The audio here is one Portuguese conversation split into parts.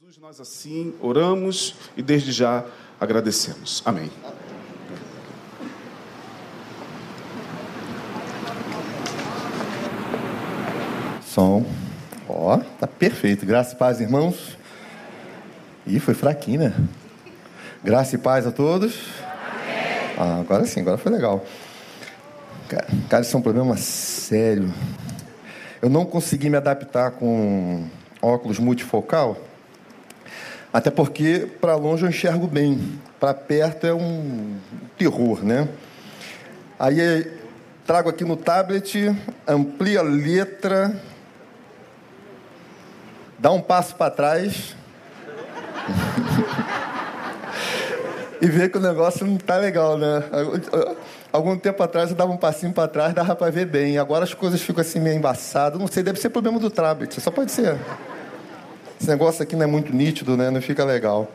Jesus, nós assim oramos e desde já agradecemos. Amém. Som. Ó, tá perfeito. Graça e paz, irmãos. Ih, foi fraquinho, né? Graça e paz a todos. Ah, agora sim, agora foi legal. Cara, cara, isso é um problema sério. Eu não consegui me adaptar com óculos multifocal, até porque para longe eu enxergo bem, para perto é um terror, né? Aí trago aqui no tablet, amplia a letra, dá um passo para trás e vê que o negócio não tá legal, né? Algum tempo atrás eu dava um passinho para trás, dava para ver bem. Agora as coisas ficam assim meio embaçadas. Não sei, deve ser problema do tablet, só pode ser. Esse negócio aqui não é muito nítido, né? Não fica legal.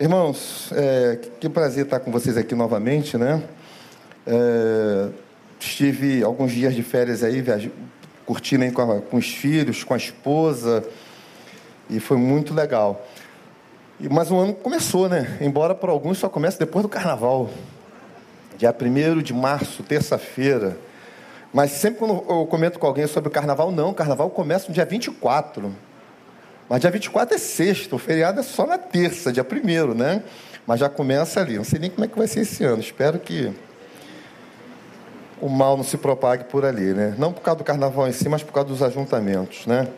Irmãos, é, que prazer estar com vocês aqui novamente, né? É, estive alguns dias de férias aí, curtindo aí com, a, com os filhos, com a esposa, e foi muito legal. E, mas o ano começou, né? Embora para alguns só comece depois do carnaval. Dia 1 de março, terça-feira. Mas sempre quando eu comento com alguém sobre o carnaval, não, o carnaval começa no dia 24. Mas dia 24 é sexta, o feriado é só na terça, dia 1 né? Mas já começa ali. Não sei nem como é que vai ser esse ano. Espero que o mal não se propague por ali, né? Não por causa do carnaval em si, mas por causa dos ajuntamentos, né?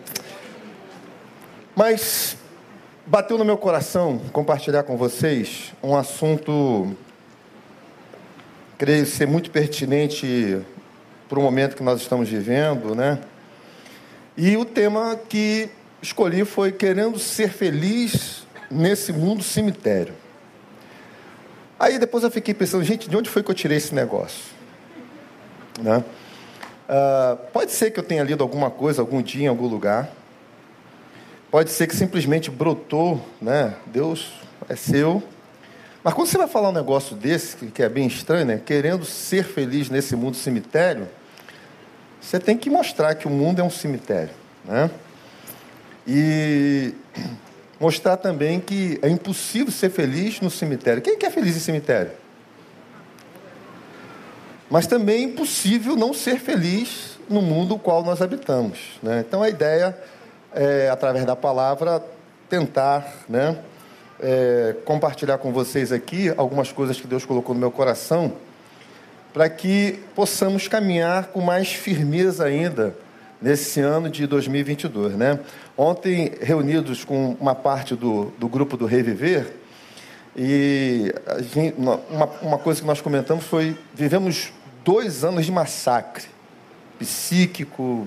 Mas bateu no meu coração compartilhar com vocês um assunto, creio ser muito pertinente para o momento que nós estamos vivendo, né? E o tema que escolhi foi querendo ser feliz nesse mundo cemitério. Aí depois eu fiquei pensando, gente, de onde foi que eu tirei esse negócio? Né? Uh, pode ser que eu tenha lido alguma coisa algum dia em algum lugar. Pode ser que simplesmente brotou, né? Deus é seu. Mas quando você vai falar um negócio desse, que é bem estranho, né? Querendo ser feliz nesse mundo cemitério, você tem que mostrar que o mundo é um cemitério, né? E mostrar também que é impossível ser feliz no cemitério. Quem quer feliz em cemitério? Mas também é impossível não ser feliz no mundo no qual nós habitamos. Né? Então a ideia é, através da palavra, tentar né, é, compartilhar com vocês aqui algumas coisas que Deus colocou no meu coração, para que possamos caminhar com mais firmeza ainda nesse ano de 2022. Né? Ontem, reunidos com uma parte do, do grupo do Reviver, e gente, uma, uma coisa que nós comentamos foi: vivemos dois anos de massacre psíquico,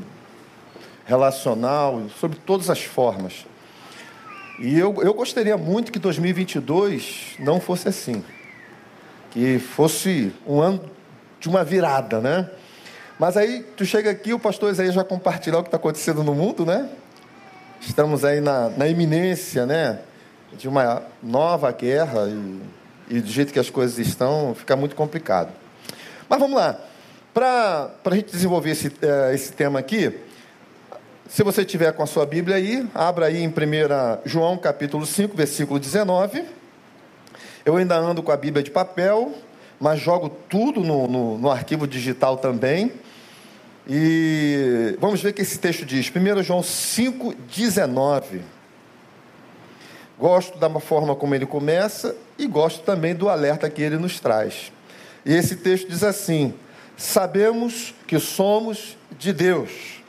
relacional, sobre todas as formas. E eu, eu gostaria muito que 2022 não fosse assim. Que fosse um ano de uma virada, né? Mas aí tu chega aqui, o pastor Isaías já compartilhar o que está acontecendo no mundo, né? Estamos aí na, na iminência, né? De uma nova guerra e, e do jeito que as coisas estão, fica muito complicado. Mas vamos lá. Para a gente desenvolver esse, uh, esse tema aqui, se você tiver com a sua Bíblia aí, abra aí em 1 João capítulo 5, versículo 19. Eu ainda ando com a Bíblia de papel, mas jogo tudo no, no, no arquivo digital também. E vamos ver o que esse texto diz. 1 João 5, 19. Gosto da forma como ele começa e gosto também do alerta que ele nos traz. E esse texto diz assim: Sabemos que somos de Deus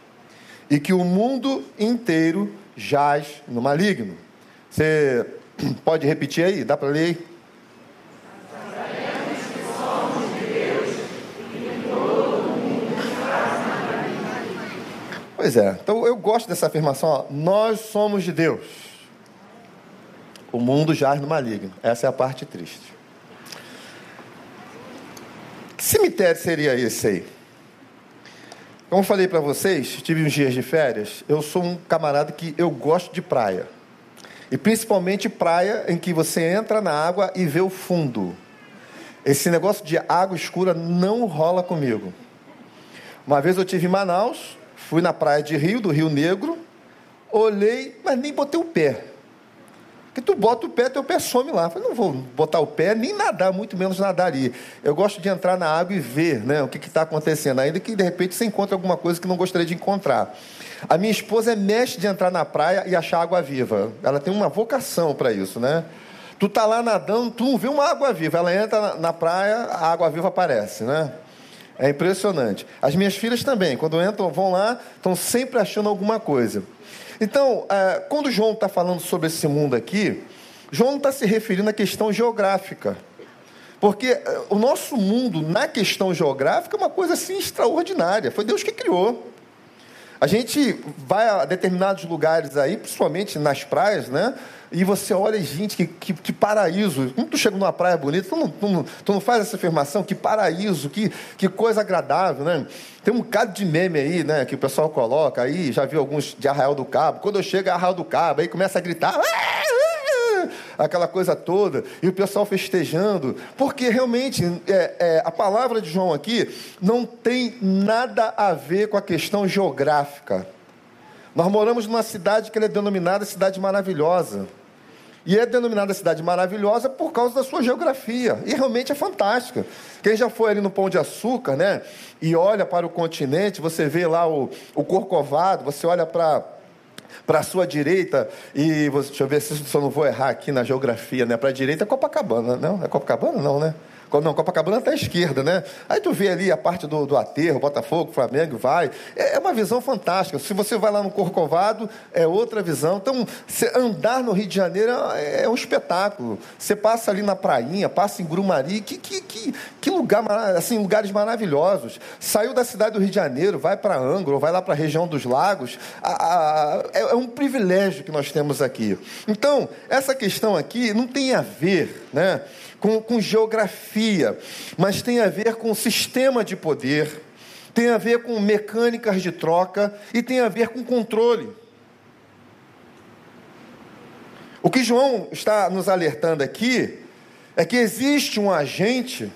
e que o mundo inteiro jaz no maligno. Você pode repetir aí? Dá para ler? Pois é, então eu gosto dessa afirmação, ó, nós somos de Deus. O mundo jaz no maligno. Essa é a parte triste. Que cemitério seria esse aí? Como eu falei para vocês, tive uns dias de férias. Eu sou um camarada que eu gosto de praia. E principalmente praia em que você entra na água e vê o fundo. Esse negócio de água escura não rola comigo. Uma vez eu tive em Manaus, Fui na praia de Rio, do Rio Negro, olhei, mas nem botei o pé. Que tu bota o pé, teu pé some lá. Eu falei, não vou botar o pé, nem nadar, muito menos nadar ali. Eu gosto de entrar na água e ver né, o que está acontecendo, ainda que de repente você encontre alguma coisa que não gostaria de encontrar. A minha esposa é mestre de entrar na praia e achar água viva. Ela tem uma vocação para isso, né? Tu tá lá nadando, tu não vê uma água viva. Ela entra na praia, a água viva aparece, né? É impressionante. As minhas filhas também, quando entram, vão lá, estão sempre achando alguma coisa. Então, é, quando João está falando sobre esse mundo aqui, João não está se referindo à questão geográfica. Porque é, o nosso mundo, na questão geográfica, é uma coisa assim extraordinária. Foi Deus que criou. A gente vai a determinados lugares aí, principalmente nas praias, né? E você olha, gente, que, que, que paraíso. Quando tu chega numa praia bonita, tu não, tu, não, tu não faz essa afirmação, que paraíso, que, que coisa agradável, né? Tem um bocado de meme aí, né, que o pessoal coloca aí, já vi alguns de Arraial do Cabo. Quando eu chego a Arraial do Cabo, aí começa a gritar, aquela coisa toda, e o pessoal festejando, porque realmente é, é, a palavra de João aqui não tem nada a ver com a questão geográfica. Nós moramos numa cidade que é denominada cidade maravilhosa. E é denominada cidade maravilhosa por causa da sua geografia. E realmente é fantástica. Quem já foi ali no Pão de Açúcar, né? E olha para o continente, você vê lá o, o Corcovado, você olha para para a sua direita, e deixa eu ver se eu não vou errar aqui na geografia, né? Para a direita é Copacabana, não? É Copacabana? Não, né? Não, Copacabana está à esquerda, né? Aí tu vê ali a parte do, do aterro, Botafogo, Flamengo, vai. É, é, uma visão fantástica. Se você vai lá no Corcovado, é outra visão. Então, andar no Rio de Janeiro é, é, um espetáculo. Você passa ali na prainha, passa em Grumari, que, que, que, que lugar, assim, lugares maravilhosos. Saiu da cidade do Rio de Janeiro, vai para Angra, vai lá para a região dos lagos. A, a, é, é um privilégio que nós temos aqui. Então, essa questão aqui não tem a ver, né? Com, com geografia, mas tem a ver com sistema de poder, tem a ver com mecânicas de troca e tem a ver com controle. O que João está nos alertando aqui é que existe um agente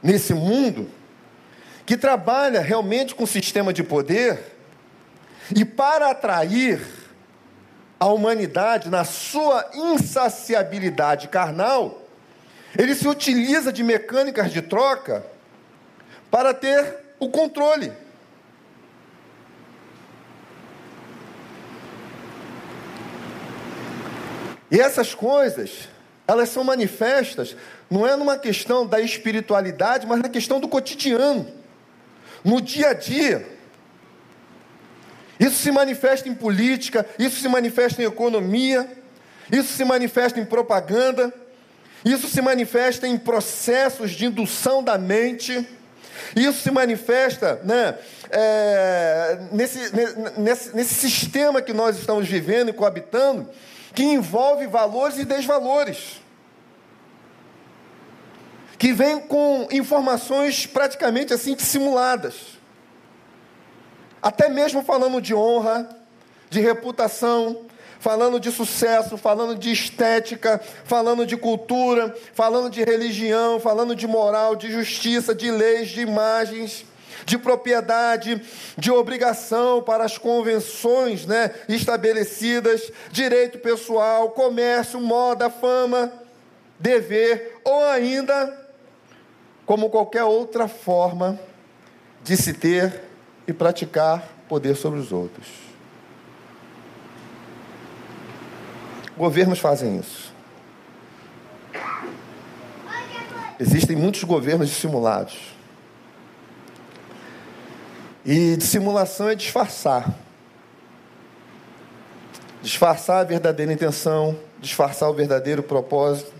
nesse mundo que trabalha realmente com sistema de poder e para atrair a humanidade na sua insaciabilidade carnal, ele se utiliza de mecânicas de troca para ter o controle. E essas coisas, elas são manifestas, não é numa questão da espiritualidade, mas na questão do cotidiano, no dia a dia. Isso se manifesta em política, isso se manifesta em economia, isso se manifesta em propaganda, isso se manifesta em processos de indução da mente, isso se manifesta né, é, nesse, nesse, nesse sistema que nós estamos vivendo e coabitando, que envolve valores e desvalores que vem com informações praticamente assim dissimuladas. Até mesmo falando de honra, de reputação, falando de sucesso, falando de estética, falando de cultura, falando de religião, falando de moral, de justiça, de leis, de imagens, de propriedade, de obrigação para as convenções né, estabelecidas, direito pessoal, comércio, moda, fama, dever, ou ainda, como qualquer outra forma de se ter e praticar poder sobre os outros. Governos fazem isso. Existem muitos governos dissimulados. E dissimulação é disfarçar. Disfarçar a verdadeira intenção, disfarçar o verdadeiro propósito.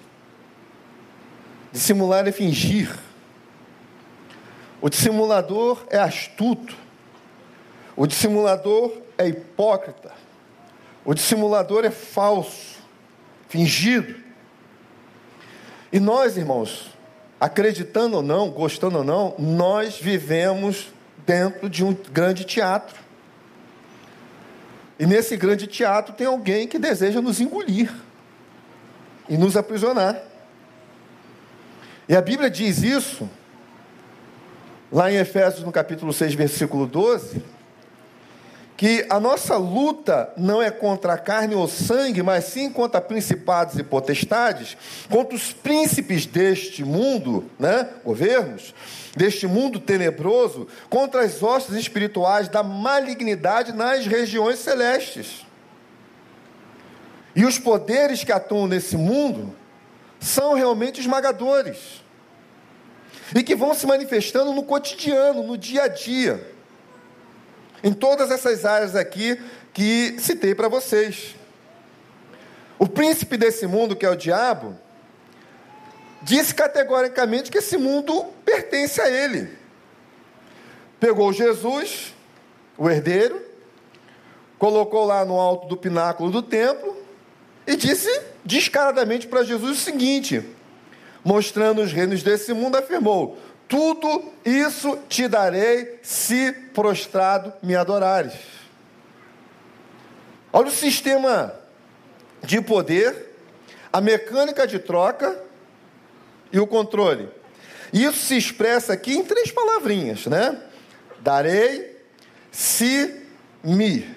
Dissimular é fingir. O dissimulador é astuto. O dissimulador é hipócrita. O dissimulador é falso, fingido. E nós, irmãos, acreditando ou não, gostando ou não, nós vivemos dentro de um grande teatro. E nesse grande teatro tem alguém que deseja nos engolir e nos aprisionar. E a Bíblia diz isso, lá em Efésios, no capítulo 6, versículo 12 que a nossa luta não é contra a carne ou sangue, mas sim contra principados e potestades, contra os príncipes deste mundo, né, governos, deste mundo tenebroso, contra as hostes espirituais da malignidade nas regiões celestes. E os poderes que atuam nesse mundo são realmente esmagadores. E que vão se manifestando no cotidiano, no dia a dia. Em todas essas áreas aqui que citei para vocês. O príncipe desse mundo, que é o diabo, disse categoricamente que esse mundo pertence a ele. Pegou Jesus, o herdeiro, colocou lá no alto do pináculo do templo e disse descaradamente para Jesus o seguinte: mostrando os reinos desse mundo, afirmou: tudo isso te darei se prostrado me adorares. Olha o sistema de poder, a mecânica de troca e o controle. Isso se expressa aqui em três palavrinhas, né? Darei, se, me.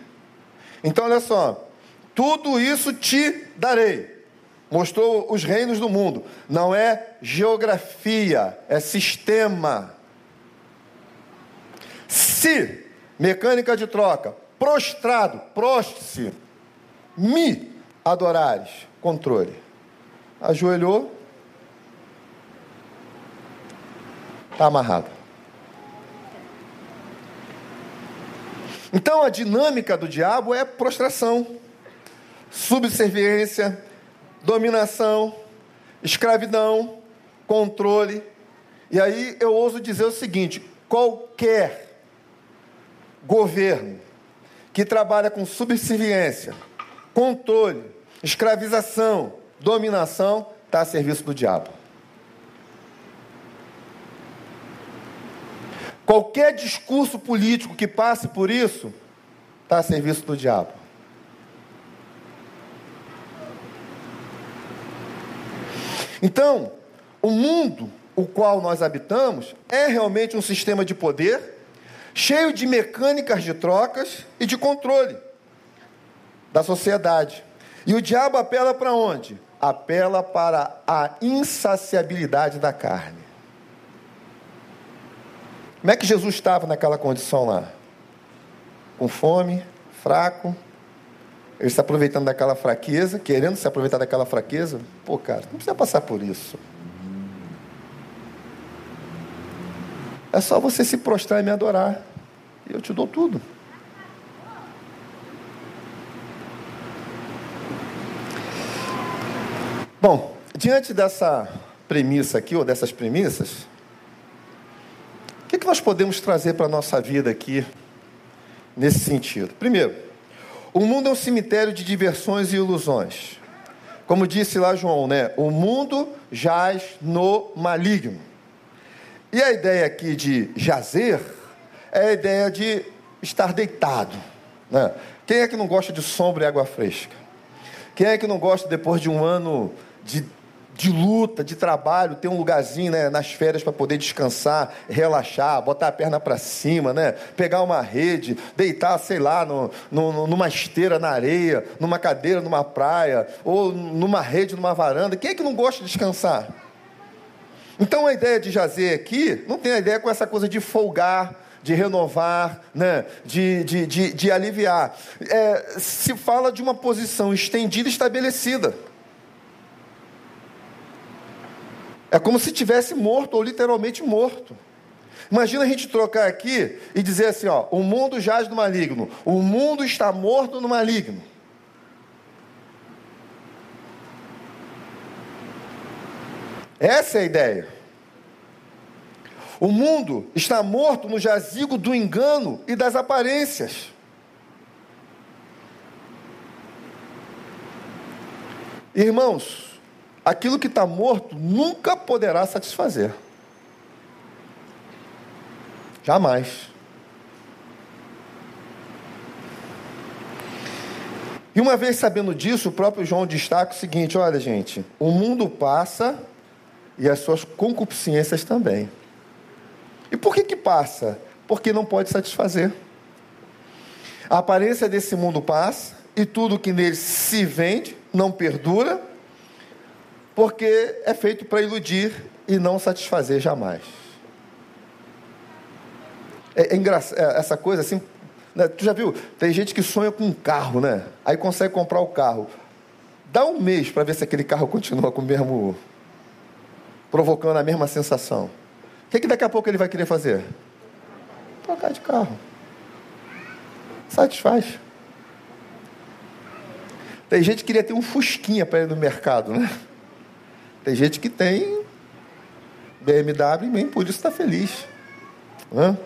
Então, olha só. Tudo isso te darei mostrou os reinos do mundo. Não é geografia, é sistema. Se, mecânica de troca, prostrado, proste-se, me adorares, controle. Ajoelhou, está amarrado. Então a dinâmica do diabo é prostração, subserviência, dominação, escravidão, controle. E aí eu ouso dizer o seguinte: qualquer governo que trabalha com subserviência, controle, escravização, dominação, está a serviço do diabo. Qualquer discurso político que passe por isso, está a serviço do diabo. Então, o mundo o qual nós habitamos é realmente um sistema de poder cheio de mecânicas de trocas e de controle da sociedade. E o diabo apela para onde? Apela para a insaciabilidade da carne. Como é que Jesus estava naquela condição lá? Com fome, fraco, ele está aproveitando daquela fraqueza, querendo se aproveitar daquela fraqueza. Pô, cara, não precisa passar por isso. É só você se prostrar e me adorar. E eu te dou tudo. Bom, diante dessa premissa aqui, ou dessas premissas, o que, que nós podemos trazer para a nossa vida aqui nesse sentido? Primeiro, o mundo é um cemitério de diversões e ilusões. Como disse lá João, né? O mundo jaz no maligno. E a ideia aqui de jazer é a ideia de estar deitado. Né? Quem é que não gosta de sombra e água fresca? Quem é que não gosta, depois de um ano de de luta, de trabalho, ter um lugarzinho né, nas férias para poder descansar, relaxar, botar a perna para cima, né, pegar uma rede, deitar, sei lá, no, no, numa esteira na areia, numa cadeira numa praia, ou numa rede, numa varanda. Quem é que não gosta de descansar? Então a ideia de jazer aqui não tem a ideia com essa coisa de folgar, de renovar, né? de, de, de, de aliviar. É, se fala de uma posição estendida e estabelecida. É como se tivesse morto ou literalmente morto. Imagina a gente trocar aqui e dizer assim: ó, o mundo jaz no maligno, o mundo está morto no maligno. Essa é a ideia. O mundo está morto no jazigo do engano e das aparências. Irmãos, aquilo que está morto nunca poderá satisfazer. Jamais. E uma vez sabendo disso, o próprio João destaca o seguinte: olha, gente, o mundo passa e as suas concupiscências também. E por que que passa? Porque não pode satisfazer. A aparência desse mundo passa e tudo que nele se vende não perdura, porque é feito para iludir e não satisfazer jamais. É, é engraçado, é, essa coisa assim. Né? Tu já viu? Tem gente que sonha com um carro, né? Aí consegue comprar o carro. Dá um mês para ver se aquele carro continua com o mesmo. provocando a mesma sensação. O que, que daqui a pouco ele vai querer fazer? Trocar de carro. Satisfaz. Tem gente que queria ter um fusquinha para ir no mercado, né? Tem gente que tem BMW e nem por isso está feliz. Né?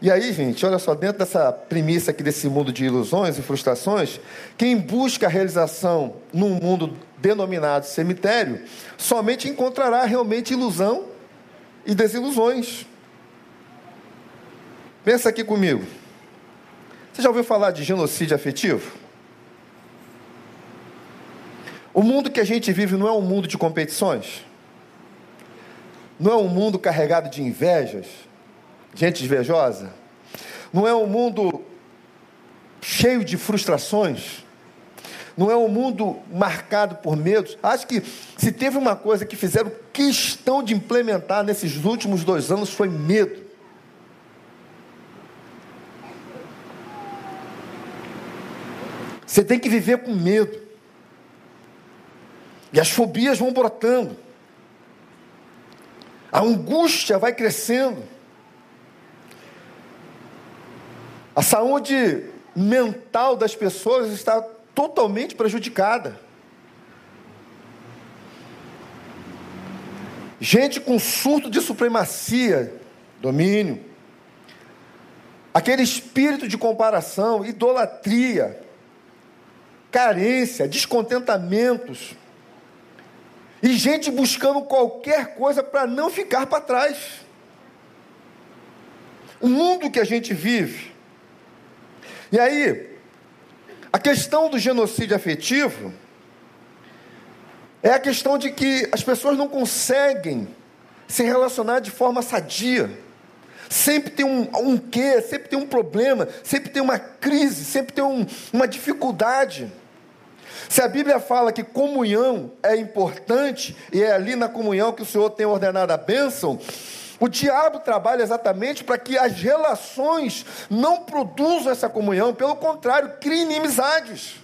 E aí, gente, olha só, dentro dessa premissa aqui desse mundo de ilusões e frustrações, quem busca a realização num mundo denominado cemitério, somente encontrará realmente ilusão e desilusões. Pensa aqui comigo. Você já ouviu falar de genocídio afetivo? O mundo que a gente vive não é um mundo de competições? Não é um mundo carregado de invejas? gente invejosa? Não é um mundo cheio de frustrações? Não é um mundo marcado por medos? Acho que se teve uma coisa que fizeram questão de implementar nesses últimos dois anos foi medo. Você tem que viver com medo. E as fobias vão brotando. A angústia vai crescendo. A saúde mental das pessoas está totalmente prejudicada. Gente com surto de supremacia, domínio, aquele espírito de comparação, idolatria, carência, descontentamentos, e gente buscando qualquer coisa para não ficar para trás. O mundo que a gente vive e aí, a questão do genocídio afetivo é a questão de que as pessoas não conseguem se relacionar de forma sadia. Sempre tem um, um quê, sempre tem um problema, sempre tem uma crise, sempre tem um, uma dificuldade. Se a Bíblia fala que comunhão é importante, e é ali na comunhão que o Senhor tem ordenado a bênção, o diabo trabalha exatamente para que as relações não produzam essa comunhão, pelo contrário, criem inimizades.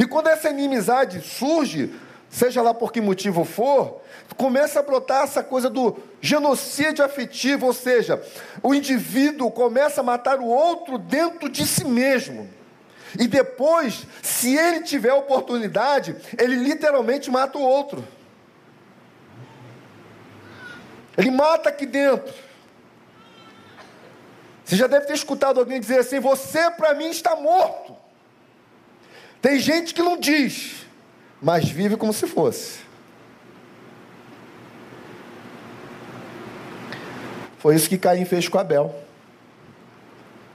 E quando essa inimizade surge, seja lá por que motivo for, começa a brotar essa coisa do genocídio afetivo, ou seja, o indivíduo começa a matar o outro dentro de si mesmo. E depois, se ele tiver oportunidade, ele literalmente mata o outro. Ele mata aqui dentro. Você já deve ter escutado alguém dizer assim: Você para mim está morto. Tem gente que não diz, mas vive como se fosse. Foi isso que Caim fez com Abel.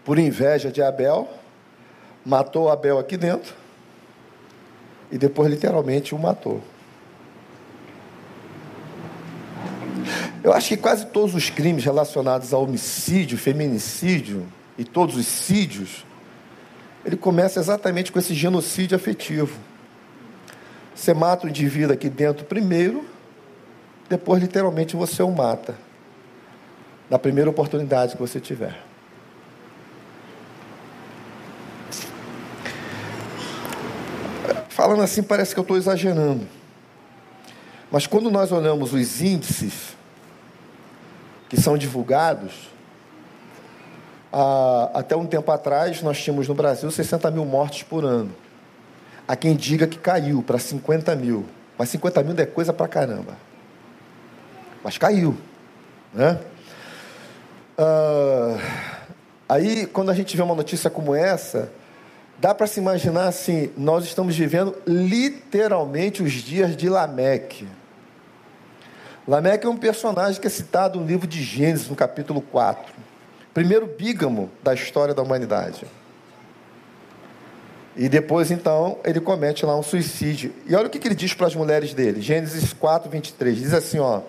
Por inveja de Abel, matou Abel aqui dentro e depois literalmente o matou. Eu acho que quase todos os crimes relacionados ao homicídio, feminicídio e todos os sídios, ele começa exatamente com esse genocídio afetivo. Você mata o indivíduo aqui dentro primeiro, depois literalmente você o mata. Na primeira oportunidade que você tiver. Falando assim, parece que eu estou exagerando. Mas quando nós olhamos os índices que são divulgados, até um tempo atrás nós tínhamos no Brasil 60 mil mortes por ano. Há quem diga que caiu para 50 mil. Mas 50 mil é coisa para caramba. Mas caiu. Né? Ah, aí, quando a gente vê uma notícia como essa, dá para se imaginar assim: nós estamos vivendo literalmente os dias de Lameque. Lameque é um personagem que é citado no livro de Gênesis, no capítulo 4. Primeiro bígamo da história da humanidade. E depois, então, ele comete lá um suicídio. E olha o que ele diz para as mulheres dele. Gênesis 4, 23. Diz assim, ó.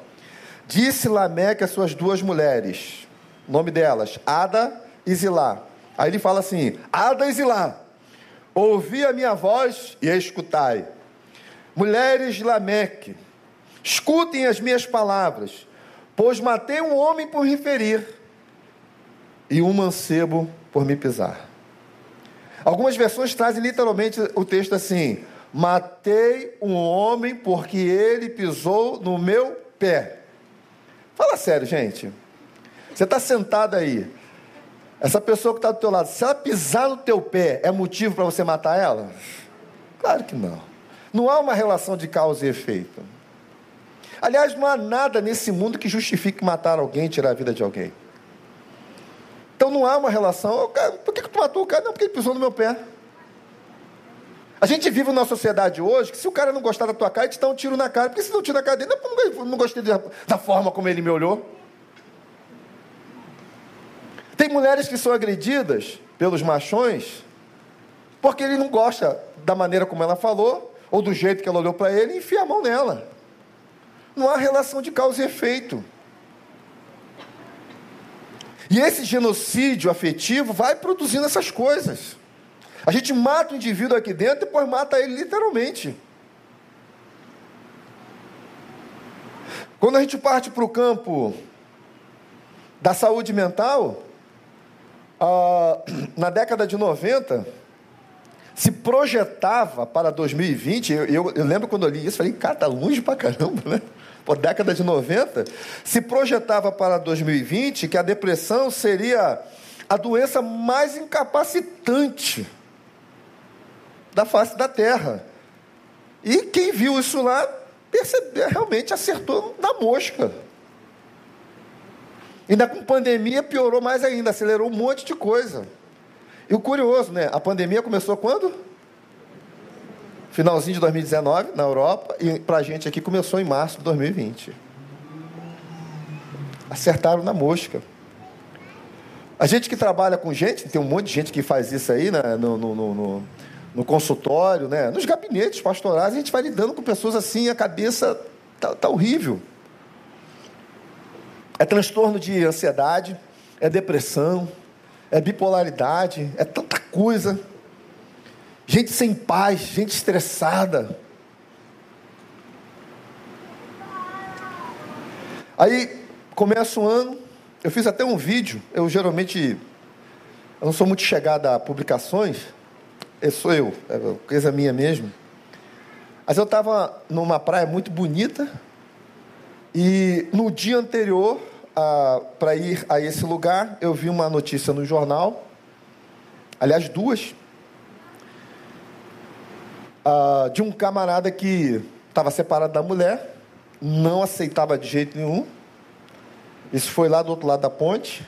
Disse Lameque às suas duas mulheres, nome delas, Ada e Zilá. Aí ele fala assim: Adas e lá, ouvi a minha voz e escutai. Mulheres de Lameque, escutem as minhas palavras, pois matei um homem por me ferir e um mancebo por me pisar. Algumas versões trazem literalmente o texto assim: Matei um homem porque ele pisou no meu pé. Fala sério, gente. Você está sentado aí. Essa pessoa que está do teu lado, se ela pisar no teu pé, é motivo para você matar ela? Claro que não. Não há uma relação de causa e efeito. Aliás, não há nada nesse mundo que justifique matar alguém, tirar a vida de alguém. Então não há uma relação. Por que, que tu matou o cara? Não, porque ele pisou no meu pé. A gente vive numa sociedade hoje que se o cara não gostar da tua cara, ele te dá um tiro na cara. Porque se não tira na cara dele, não, não gostei da forma como ele me olhou. Tem mulheres que são agredidas pelos machões porque ele não gosta da maneira como ela falou ou do jeito que ela olhou para ele e enfia a mão nela. Não há relação de causa e efeito. E esse genocídio afetivo vai produzindo essas coisas. A gente mata o indivíduo aqui dentro e depois mata ele literalmente. Quando a gente parte para o campo da saúde mental, ah, na década de 90, se projetava para 2020, eu, eu, eu, lembro quando eu li isso, falei, cara, tá longe pra caramba, né? Pô, década de 90, se projetava para 2020 que a depressão seria a doença mais incapacitante da face da Terra. E quem viu isso lá, percebeu, realmente acertou na mosca. Ainda com pandemia piorou mais ainda, acelerou um monte de coisa. E o curioso, né? A pandemia começou quando? Finalzinho de 2019 na Europa e para a gente aqui começou em março de 2020. Acertaram na mosca. A gente que trabalha com gente, tem um monte de gente que faz isso aí né? no, no, no, no consultório, né? nos gabinetes pastorais, a gente vai lidando com pessoas assim, a cabeça tá, tá horrível. É transtorno de ansiedade, é depressão, é bipolaridade, é tanta coisa. Gente sem paz, gente estressada. Aí começa o ano, eu fiz até um vídeo, eu geralmente eu não sou muito chegado a publicações, eu sou eu, é coisa minha mesmo. Mas eu estava numa praia muito bonita, e no dia anterior para ir a esse lugar, eu vi uma notícia no jornal, aliás, duas, de um camarada que estava separado da mulher, não aceitava de jeito nenhum. Isso foi lá do outro lado da ponte.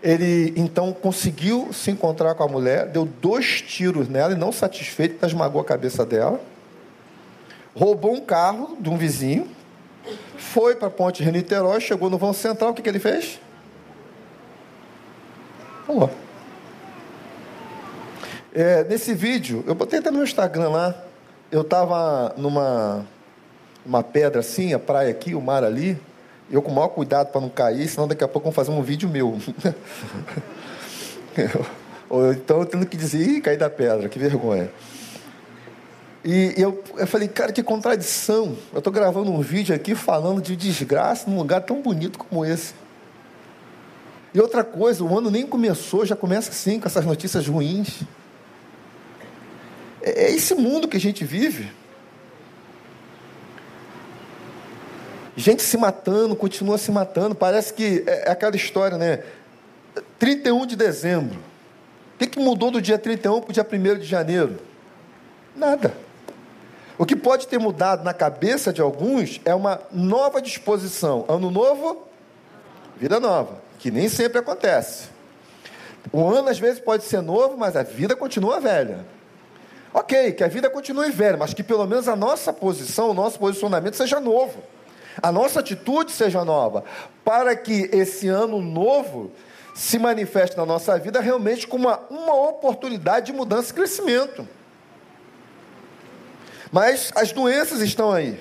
Ele então conseguiu se encontrar com a mulher, deu dois tiros nela e, não satisfeito, esmagou a cabeça dela roubou um carro de um vizinho, foi para a ponte Rio Niterói, chegou no vão central, o que, que ele fez? Pulou. É, nesse vídeo, eu botei até no meu Instagram lá, eu estava numa uma pedra assim, a praia aqui, o mar ali, eu com o maior cuidado para não cair, senão daqui a pouco vão fazer um vídeo meu. Ou então eu tendo que dizer, ih, caí da pedra, que vergonha. E eu, eu falei, cara, que contradição. Eu estou gravando um vídeo aqui falando de desgraça num lugar tão bonito como esse. E outra coisa, o ano nem começou, já começa assim, com essas notícias ruins. É, é esse mundo que a gente vive. Gente se matando, continua se matando. Parece que é, é aquela história, né? 31 de dezembro. O que, que mudou do dia 31 para o dia 1 de janeiro? Nada. O que pode ter mudado na cabeça de alguns é uma nova disposição. Ano novo, vida nova, que nem sempre acontece. O ano às vezes pode ser novo, mas a vida continua velha. Ok, que a vida continue velha, mas que pelo menos a nossa posição, o nosso posicionamento seja novo. A nossa atitude seja nova. Para que esse ano novo se manifeste na nossa vida realmente como uma, uma oportunidade de mudança e crescimento. Mas as doenças estão aí.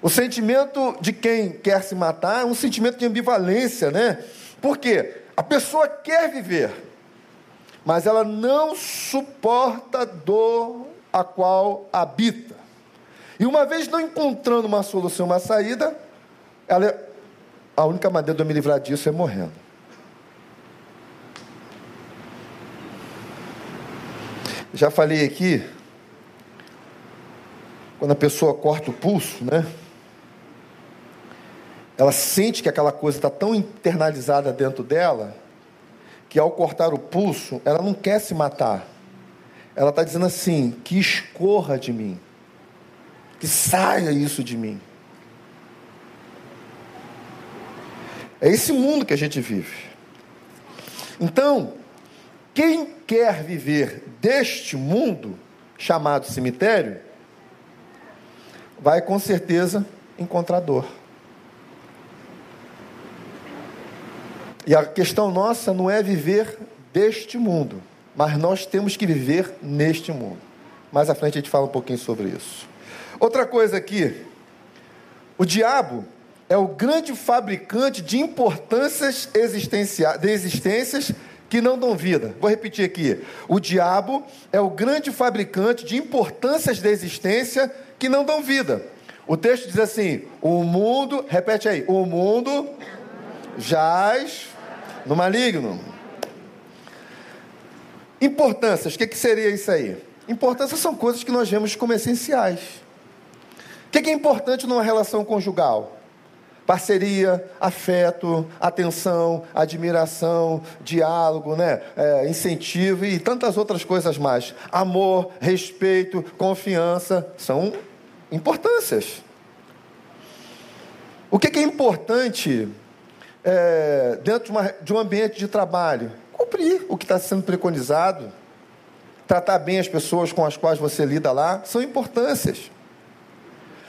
O sentimento de quem quer se matar é um sentimento de ambivalência, né? Porque A pessoa quer viver, mas ela não suporta a dor a qual habita. E uma vez não encontrando uma solução, uma saída, ela, a única maneira de eu me livrar disso é morrendo. Já falei aqui, quando a pessoa corta o pulso, né? Ela sente que aquela coisa está tão internalizada dentro dela, que ao cortar o pulso, ela não quer se matar. Ela está dizendo assim: que escorra de mim, que saia isso de mim. É esse mundo que a gente vive. Então, quem quer viver deste mundo, chamado cemitério, vai com certeza encontrar dor. E a questão nossa não é viver deste mundo, mas nós temos que viver neste mundo. Mais à frente a gente fala um pouquinho sobre isso. Outra coisa aqui, o diabo é o grande fabricante de importâncias existenciais, de existências que não dão vida. Vou repetir aqui. O diabo é o grande fabricante de importâncias da existência que não dão vida. O texto diz assim: o mundo, repete aí, o mundo jaz no maligno. Importâncias, o que, que seria isso aí? Importâncias são coisas que nós vemos como essenciais. O que, que é importante numa relação conjugal? Parceria, afeto, atenção, admiração, diálogo, né? É, incentivo e tantas outras coisas mais. Amor, respeito, confiança são importâncias. O que, é importante é, dentro de, uma, de um ambiente de trabalho? Cumprir o que está sendo preconizado, tratar bem as pessoas com as quais você lida lá, são importâncias.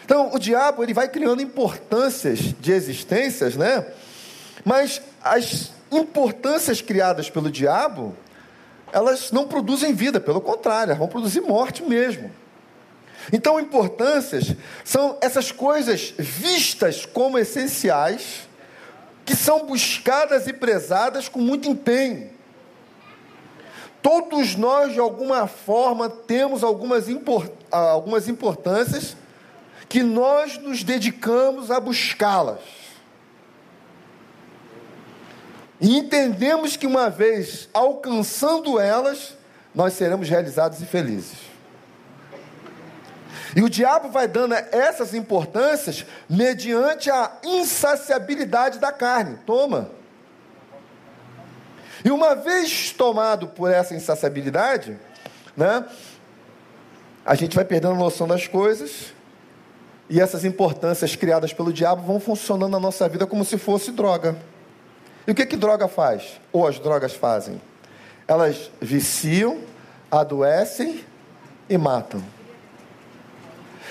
Então, o diabo ele vai criando importâncias de existências, né? Mas as importâncias criadas pelo diabo, elas não produzem vida, pelo contrário, elas vão produzir morte mesmo. Então, importâncias são essas coisas vistas como essenciais, que são buscadas e prezadas com muito empenho. Todos nós, de alguma forma, temos algumas, import algumas importâncias que nós nos dedicamos a buscá-las. E entendemos que uma vez alcançando elas, nós seremos realizados e felizes. E o diabo vai dando essas importâncias mediante a insaciabilidade da carne. Toma. E uma vez tomado por essa insaciabilidade, né, a gente vai perdendo a noção das coisas e essas importâncias criadas pelo diabo vão funcionando na nossa vida como se fosse droga. E o que que droga faz? Ou as drogas fazem? Elas viciam, adoecem e matam.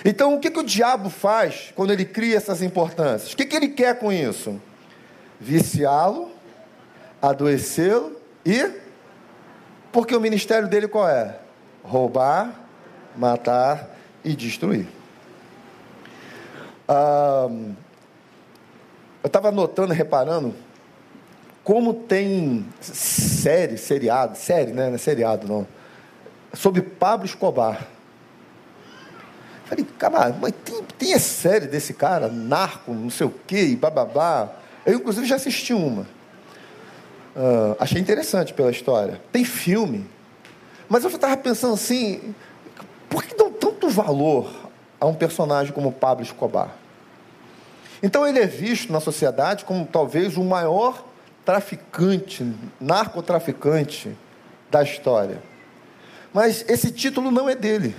Então, o que, que o diabo faz quando ele cria essas importâncias? O que, que ele quer com isso? Viciá-lo, adoecê-lo e. Porque o ministério dele qual é? Roubar, matar e destruir. Ah, eu estava notando, reparando, como tem série, seriado, série, né? Não é seriado, não. Sobre Pablo Escobar. Falei, cara, mas tem, tem a série desse cara, narco, não sei o quê, e bababá. Eu, inclusive, já assisti uma. Achei interessante pela história. Tem filme. Mas eu estava pensando assim, por que dão tanto valor a um personagem como Pablo Escobar? Então ele é visto na sociedade como talvez o maior traficante, narcotraficante da história. Mas esse título não é dele.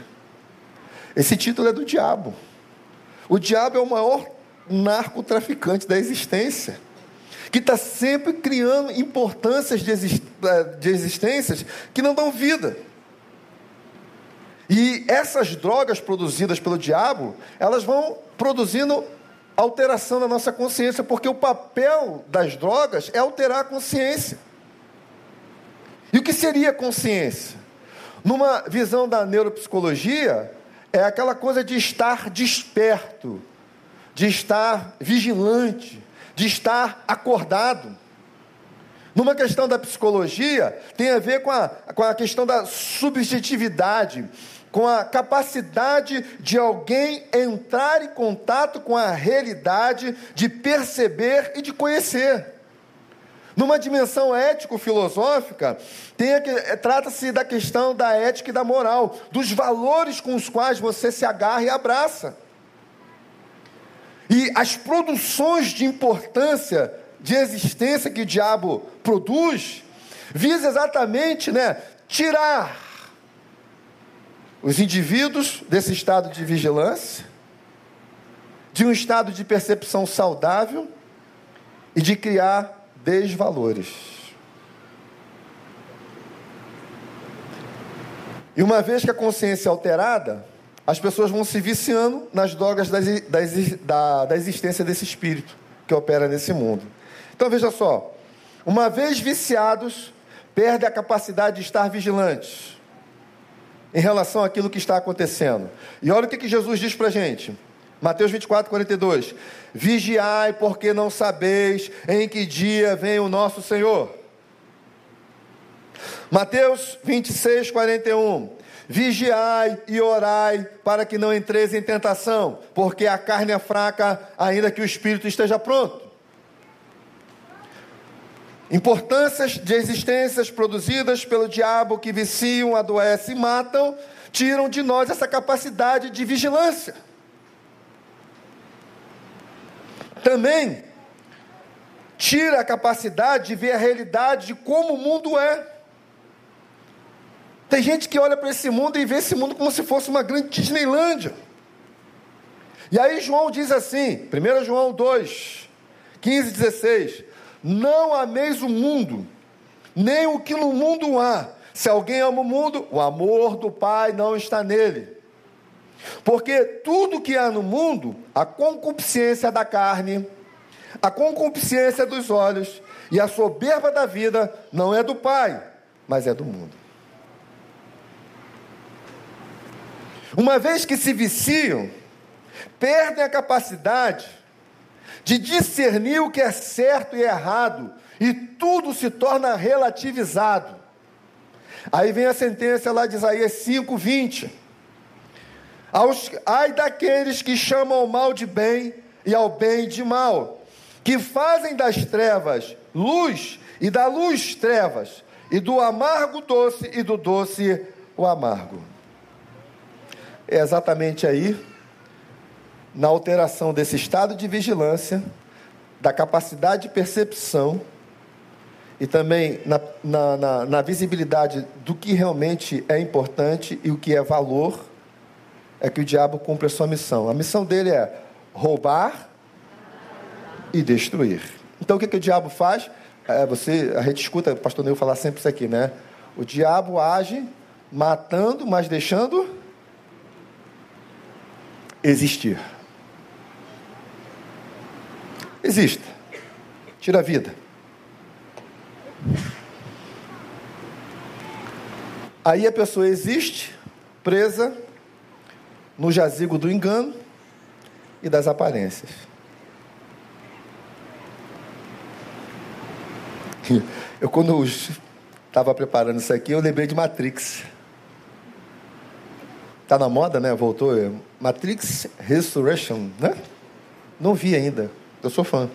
Esse título é do diabo. O diabo é o maior narcotraficante da existência, que está sempre criando importâncias de, de existências que não dão vida. E essas drogas produzidas pelo diabo, elas vão produzindo alteração na nossa consciência, porque o papel das drogas é alterar a consciência. E o que seria consciência? Numa visão da neuropsicologia, é aquela coisa de estar desperto, de estar vigilante, de estar acordado. Numa questão da psicologia, tem a ver com a, com a questão da subjetividade, com a capacidade de alguém entrar em contato com a realidade, de perceber e de conhecer. Numa dimensão ético-filosófica, trata-se da questão da ética e da moral, dos valores com os quais você se agarra e abraça. E as produções de importância de existência que o diabo produz, visa exatamente né, tirar os indivíduos desse estado de vigilância, de um estado de percepção saudável e de criar desvalores. E uma vez que a consciência é alterada, as pessoas vão se viciando nas drogas da, da, da existência desse espírito que opera nesse mundo. Então veja só: uma vez viciados, perde a capacidade de estar vigilantes em relação àquilo que está acontecendo. E olha o que, que Jesus diz para a gente. Mateus 24, 42. Vigiai, porque não sabeis em que dia vem o nosso Senhor. Mateus 26, 41. Vigiai e orai para que não entreis em tentação, porque a carne é fraca, ainda que o espírito esteja pronto. Importâncias de existências produzidas pelo diabo que viciam, adoecem e matam, tiram de nós essa capacidade de vigilância. Também tira a capacidade de ver a realidade de como o mundo é. Tem gente que olha para esse mundo e vê esse mundo como se fosse uma grande Disneylândia. E aí João diz assim, 1 João 2, 15 16: não ameis o mundo, nem o que no mundo há. Se alguém ama o mundo, o amor do Pai não está nele. Porque tudo que há no mundo, a concupiscência da carne, a concupiscência dos olhos e a soberba da vida, não é do Pai, mas é do mundo. Uma vez que se viciam, perdem a capacidade de discernir o que é certo e errado, e tudo se torna relativizado. Aí vem a sentença lá de Isaías 5, 20. Aos, ai daqueles que chamam o mal de bem e ao bem de mal, que fazem das trevas luz e da luz trevas, e do amargo doce e do doce o amargo. É exatamente aí na alteração desse estado de vigilância, da capacidade de percepção e também na, na, na, na, visibilidade do que realmente é importante e o que é valor, é que o diabo cumpre a sua missão. A missão dele é roubar e destruir. Então o que, que o diabo faz? É, você, a gente escuta o pastor Neil falar sempre isso aqui, né? O diabo age matando, mas deixando existir. Exista. Tira a vida. Aí a pessoa existe presa no jazigo do engano e das aparências. Eu, quando estava preparando isso aqui, eu lembrei de Matrix. Está na moda, né? Voltou. Matrix Resurrection, né? Não vi ainda. Eu sou fã.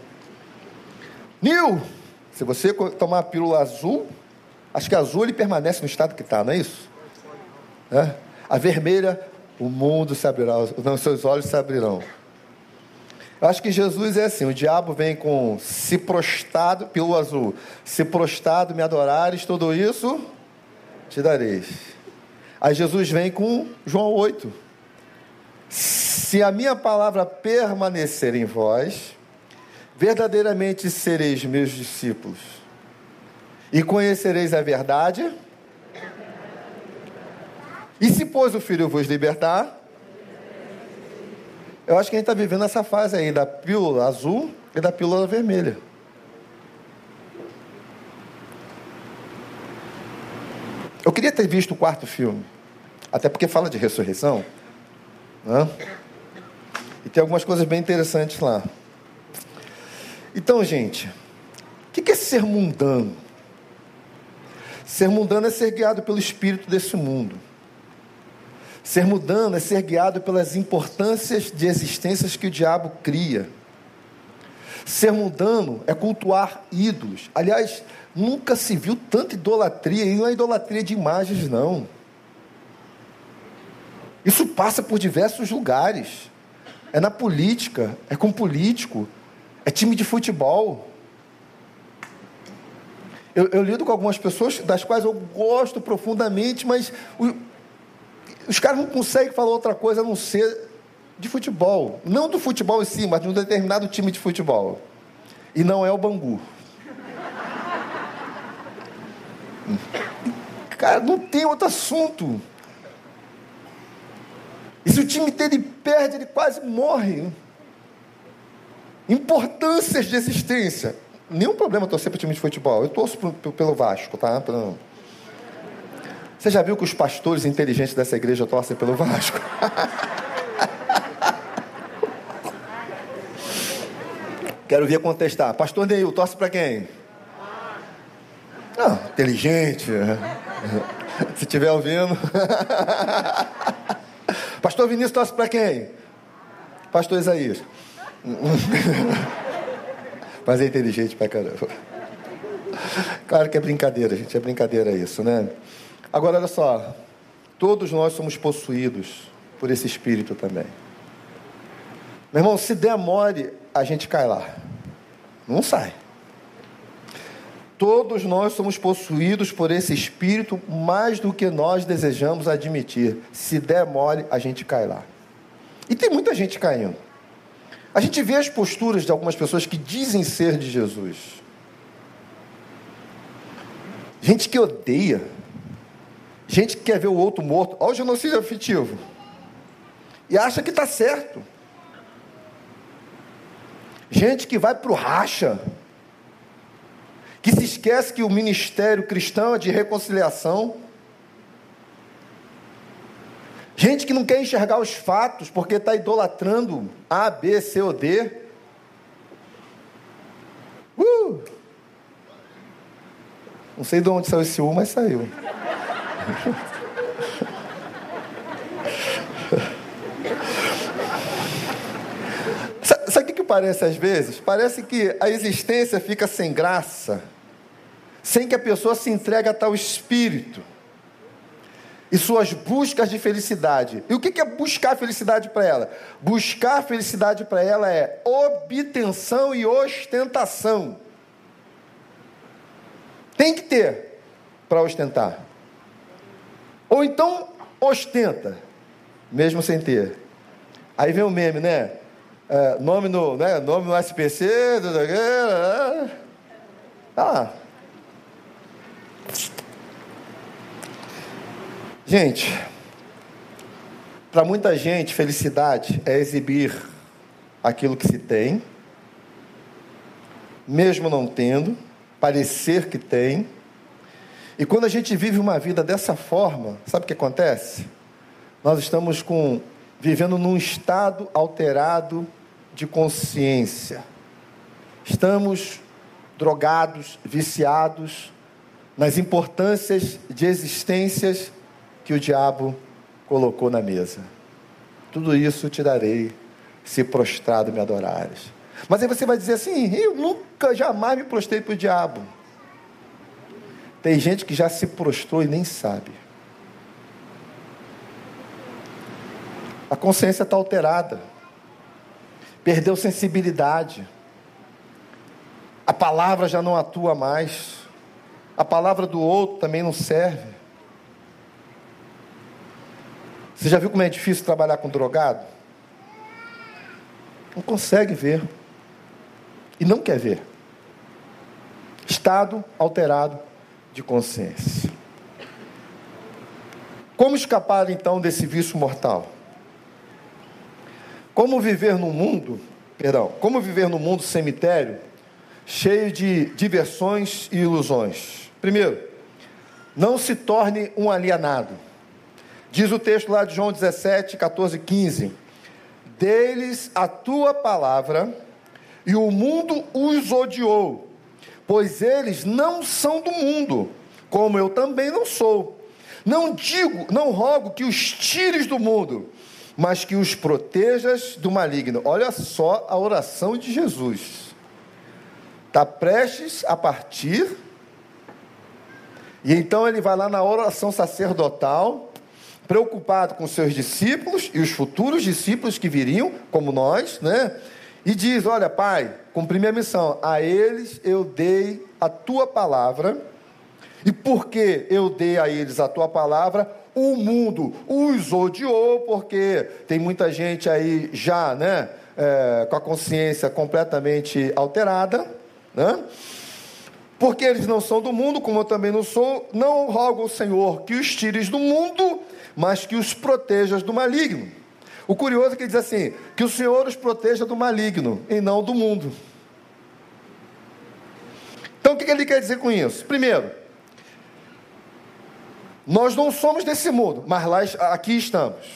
Nil, se você tomar a pílula azul, acho que azul ele permanece no estado que está, não é isso? É? A vermelha, o mundo se abrirá, não, seus olhos se abrirão. Eu acho que Jesus é assim: o diabo vem com se prostrado, pílula azul, se prostrado, me adorares, tudo isso te dareis. Aí Jesus vem com João 8. Se a minha palavra permanecer em vós, verdadeiramente sereis meus discípulos e conhecereis a verdade. E se, pois, o Filho vos libertar, eu acho que a gente está vivendo essa fase aí da pílula azul e da pílula vermelha. Eu queria ter visto o quarto filme, até porque fala de ressurreição. Né? E tem algumas coisas bem interessantes lá. Então, gente, o que é ser mundano? Ser mundano é ser guiado pelo espírito desse mundo. Ser mundano é ser guiado pelas importâncias de existências que o diabo cria. Ser mundano é cultuar ídolos. Aliás, nunca se viu tanta idolatria, e não é idolatria de imagens, não. Isso passa por diversos lugares. É na política, é com político, é time de futebol. Eu, eu lido com algumas pessoas das quais eu gosto profundamente, mas o, os caras não conseguem falar outra coisa a não ser de futebol. Não do futebol em si, mas de um determinado time de futebol. E não é o Bangu. Cara, não tem outro assunto. E se o time dele perde, ele quase morre. Importâncias de existência. Nenhum problema torcer para time de futebol. Eu torço pelo Vasco, tá? Você já viu que os pastores inteligentes dessa igreja torcem pelo Vasco? Quero ver contestar. Pastor Neil, torce para quem? Ah, inteligente. Se estiver ouvindo. Pastor Vinícius torce para quem? Pastor Isaías. Mas é inteligente pra caramba. Claro que é brincadeira, gente. É brincadeira isso, né? Agora, olha só. Todos nós somos possuídos por esse espírito também. Meu irmão, se der mole, a gente cai lá. Não sai. Todos nós somos possuídos por esse espírito mais do que nós desejamos admitir. Se der mole, a gente cai lá. E tem muita gente caindo. A gente vê as posturas de algumas pessoas que dizem ser de Jesus. Gente que odeia. Gente que quer ver o outro morto. Olha o genocídio afetivo. E acha que está certo. Gente que vai para o racha que se esquece que o ministério cristão é de reconciliação. Gente que não quer enxergar os fatos porque está idolatrando A, B, C ou D. Uh! Não sei de onde saiu esse U, mas saiu. Sabe o que parece às vezes? Parece que a existência fica sem graça, sem que a pessoa se entregue a tal espírito e suas buscas de felicidade. E o que é buscar felicidade para ela? Buscar felicidade para ela é obtenção e ostentação. Tem que ter para ostentar. Ou então ostenta, mesmo sem ter. Aí vem o meme, né? é, nome, no, né, nome no SPC. Ah. Gente, para muita gente, felicidade é exibir aquilo que se tem, mesmo não tendo, parecer que tem. E quando a gente vive uma vida dessa forma, sabe o que acontece? Nós estamos com vivendo num estado alterado de consciência. Estamos drogados, viciados nas importâncias de existências que o diabo colocou na mesa. Tudo isso te darei se prostrado me adorares. Mas aí você vai dizer assim: eu nunca, jamais me prostrei para o diabo. Tem gente que já se prostrou e nem sabe. A consciência está alterada perdeu sensibilidade. A palavra já não atua mais. A palavra do outro também não serve. Você já viu como é difícil trabalhar com drogado? Não consegue ver. E não quer ver. Estado alterado de consciência. Como escapar então desse vício mortal? Como viver no mundo, perdão, como viver no mundo cemitério cheio de diversões e ilusões? Primeiro, não se torne um alienado. Diz o texto lá de João 17, 14, 15: Deles a tua palavra, e o mundo os odiou, pois eles não são do mundo, como eu também não sou. Não digo, não rogo que os tires do mundo, mas que os protejas do maligno. Olha só a oração de Jesus. Está prestes a partir, e então ele vai lá na oração sacerdotal, preocupado com seus discípulos e os futuros discípulos que viriam, como nós, né? E diz: Olha, Pai, cumpri minha missão, a eles eu dei a tua palavra, e porque eu dei a eles a tua palavra, o mundo os odiou, porque tem muita gente aí já, né, é, com a consciência completamente alterada, né? Porque eles não são do mundo, como eu também não sou, não rogo ao Senhor que os tires do mundo, mas que os protejas do maligno. O curioso é que ele diz assim: que o Senhor os proteja do maligno e não do mundo. Então o que ele quer dizer com isso? Primeiro, nós não somos desse mundo, mas lá, aqui estamos.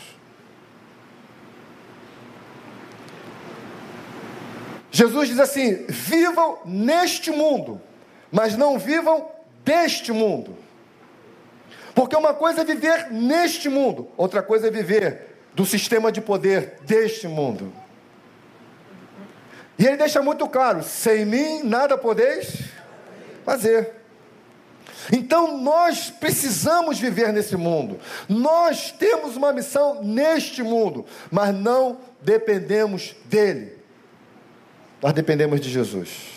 Jesus diz assim: vivam neste mundo, mas não vivam deste mundo. Porque uma coisa é viver neste mundo, outra coisa é viver do sistema de poder deste mundo. E ele deixa muito claro: sem mim nada podeis fazer. Então nós precisamos viver nesse mundo. Nós temos uma missão neste mundo, mas não dependemos dele. Nós dependemos de Jesus.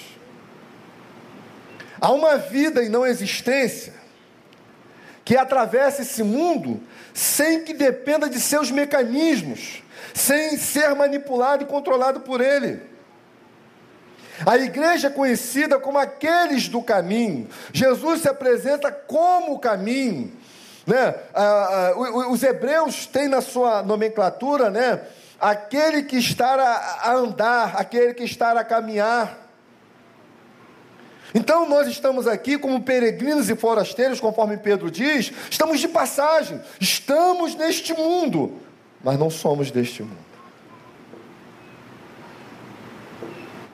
Há uma vida em não existência que atravessa esse mundo sem que dependa de seus mecanismos, sem ser manipulado e controlado por ele. A igreja é conhecida como aqueles do caminho. Jesus se apresenta como o caminho. Né? Ah, ah, os hebreus têm na sua nomenclatura né? aquele que está a, andar, aquele que está a caminhar. Então nós estamos aqui como peregrinos e forasteiros, conforme Pedro diz, estamos de passagem, estamos neste mundo, mas não somos deste mundo.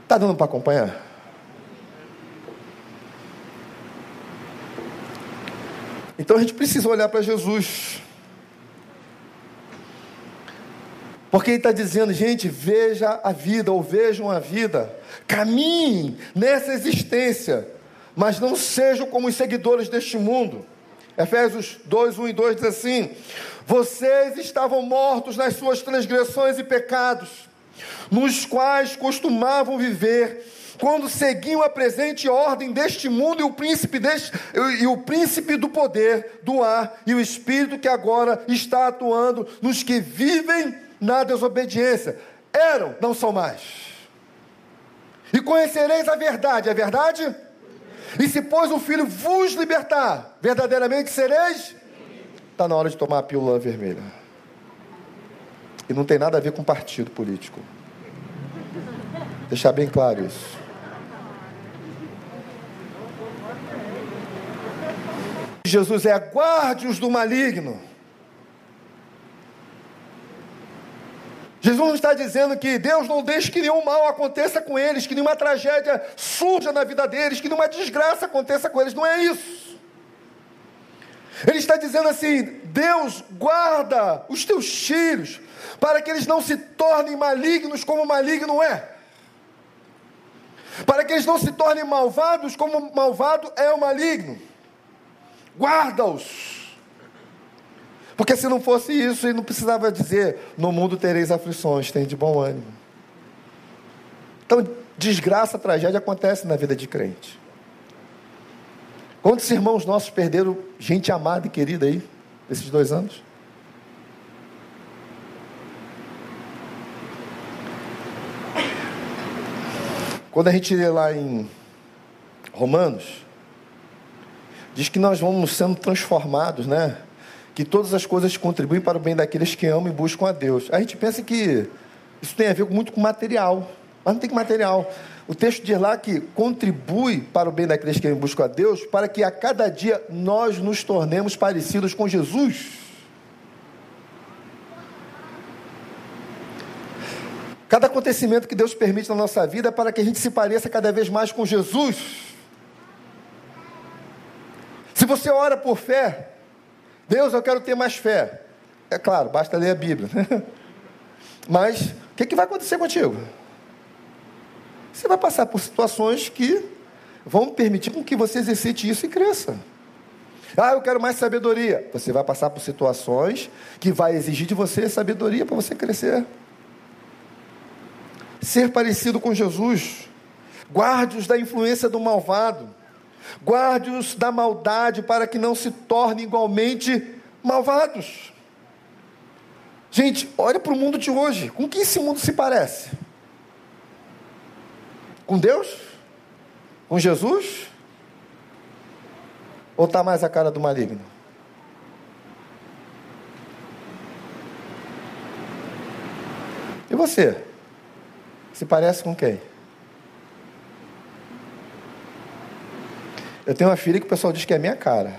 Está dando para acompanhar? Então a gente precisa olhar para Jesus. Porque ele está dizendo, gente, veja a vida, ou vejam a vida, caminhem nessa existência, mas não sejam como os seguidores deste mundo. Efésios 2, 1 e 2 diz assim: Vocês estavam mortos nas suas transgressões e pecados nos quais costumavam viver, quando seguiam a presente ordem deste mundo e o príncipe deste, e o príncipe do poder do ar e o espírito que agora está atuando nos que vivem na desobediência. Eram, não são mais. E conhecereis a verdade, é verdade? E se pois o filho vos libertar, verdadeiramente sereis? Está na hora de tomar a pílula vermelha. E não tem nada a ver com partido político. Deixar bem claro isso. Jesus é aguarde-os do maligno. Jesus não está dizendo que Deus não deixe que nenhum mal aconteça com eles, que nenhuma tragédia surja na vida deles, que nenhuma desgraça aconteça com eles. Não é isso. Ele está dizendo assim: Deus guarda os teus filhos para que eles não se tornem malignos como o maligno é para que eles não se tornem malvados como o malvado é o maligno. Guarda-os. Porque se não fosse isso, ele não precisava dizer: no mundo tereis aflições, tem de bom ânimo. Então, desgraça, tragédia acontece na vida de crente. Quantos irmãos nossos perderam gente amada e querida aí, esses dois anos? Quando a gente lê lá em Romanos, diz que nós vamos sendo transformados, né? Que todas as coisas contribuem para o bem daqueles que amam e buscam a Deus. A gente pensa que isso tem a ver muito com material, mas não tem que material. O texto diz lá que contribui para o bem daqueles que amam e buscam a Deus, para que a cada dia nós nos tornemos parecidos com Jesus. Cada acontecimento que Deus permite na nossa vida é para que a gente se pareça cada vez mais com Jesus. Se você ora por fé, Deus, eu quero ter mais fé. É claro, basta ler a Bíblia. Mas o que, que vai acontecer contigo? Você vai passar por situações que vão permitir com que você exercite isso e cresça. Ah, eu quero mais sabedoria. Você vai passar por situações que vai exigir de você sabedoria para você crescer. Ser parecido com Jesus. Guarde-os da influência do malvado. Guarde-os da maldade para que não se tornem igualmente malvados. Gente, olha para o mundo de hoje. Com que esse mundo se parece? Com Deus? Com Jesus? Ou está mais a cara do maligno? E você? Se parece com quem? Eu tenho uma filha que o pessoal diz que é minha cara.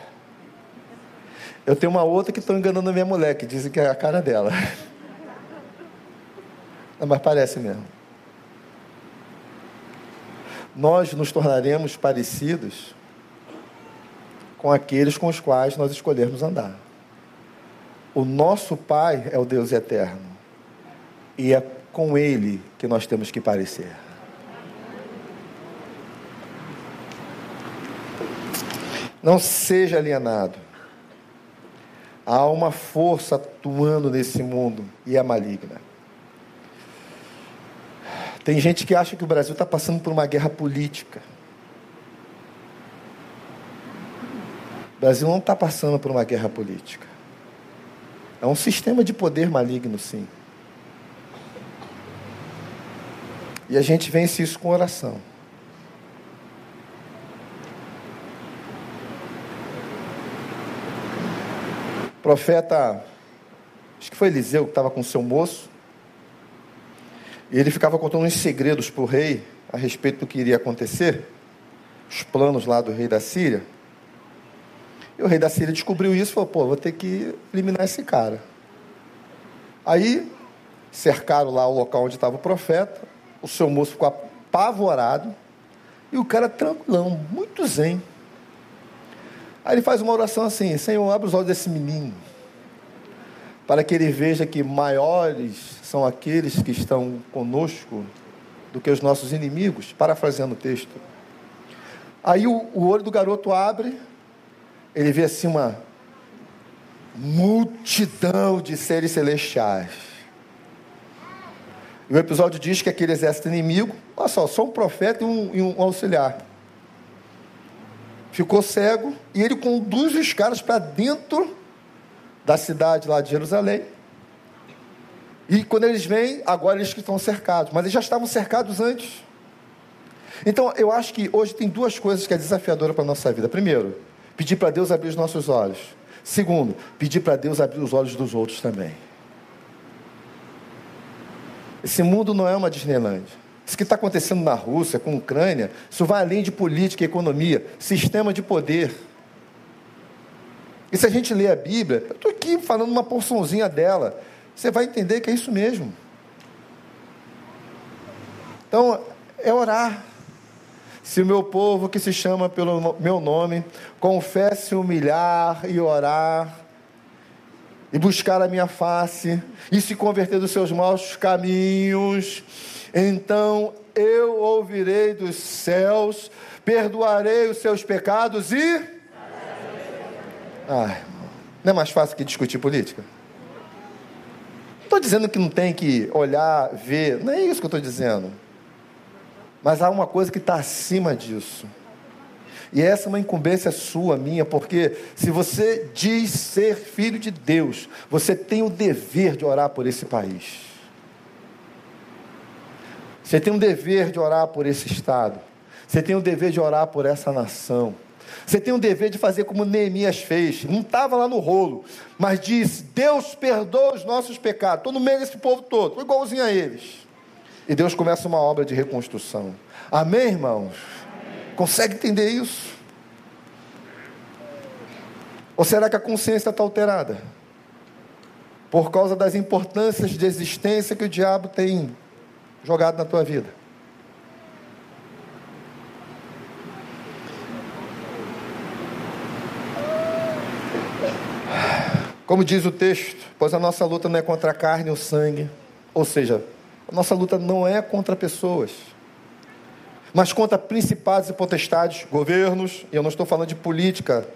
Eu tenho uma outra que estão enganando a minha mulher, que dizem que é a cara dela. Mas parece mesmo. Nós nos tornaremos parecidos com aqueles com os quais nós escolhermos andar. O nosso Pai é o Deus eterno. E é com Ele que nós temos que parecer. Não seja alienado. Há uma força atuando nesse mundo e é maligna. Tem gente que acha que o Brasil está passando por uma guerra política. Brasil não está passando por uma guerra política. É um sistema de poder maligno, sim. E a gente vence isso com oração. Profeta, acho que foi Eliseu que estava com seu moço, e ele ficava contando uns segredos para o rei a respeito do que iria acontecer, os planos lá do rei da Síria. E o rei da Síria descobriu isso e falou: pô, vou ter que eliminar esse cara. Aí cercaram lá o local onde estava o profeta, o seu moço ficou apavorado e o cara tranquilão, muito zen. Aí ele faz uma oração assim: Senhor, abre os olhos desse menino, para que ele veja que maiores são aqueles que estão conosco do que os nossos inimigos, parafraseando o texto. Aí o, olho do garoto abre, ele vê assim uma multidão de seres celestiais. E o episódio diz que aquele exército inimigo, olha só, só um profeta e um, e um auxiliar. Ficou cego e ele conduz os caras para dentro da cidade lá de Jerusalém. E quando eles vêm, agora eles que estão cercados, mas eles já estavam cercados antes. Então, eu acho que hoje tem duas coisas que é desafiadora para a nossa vida. Primeiro, Pedir para Deus abrir os nossos olhos. Segundo, pedir para Deus abrir os olhos dos outros também. Esse mundo não é uma Disneylandia. Isso que está acontecendo na Rússia, com a Ucrânia, isso vai além de política e economia, sistema de poder. E se a gente ler a Bíblia, eu estou aqui falando uma porçãozinha dela, você vai entender que é isso mesmo. Então, é orar. Se o meu povo que se chama pelo meu nome confesse, humilhar e orar, e buscar a minha face, e se converter dos seus maus caminhos, então eu ouvirei dos céus, perdoarei os seus pecados e. Ai, não é mais fácil que discutir política? Não estou dizendo que não tem que olhar, ver, não é isso que eu estou dizendo. Mas há uma coisa que está acima disso. E essa é uma incumbência sua, minha, porque se você diz ser filho de Deus, você tem o dever de orar por esse país. Você tem o dever de orar por esse Estado. Você tem o dever de orar por essa nação. Você tem o dever de fazer como Neemias fez. Não estava lá no rolo, mas disse: Deus perdoa os nossos pecados. Estou no meio desse povo todo, estou igualzinho a eles. E Deus começa uma obra de reconstrução. Amém, irmãos? Amém. Consegue entender isso? Ou será que a consciência está alterada? Por causa das importâncias de existência que o diabo tem jogado na tua vida. Como diz o texto, pois a nossa luta não é contra a carne ou sangue, ou seja, a nossa luta não é contra pessoas, mas contra principados e potestades, governos, e eu não estou falando de política,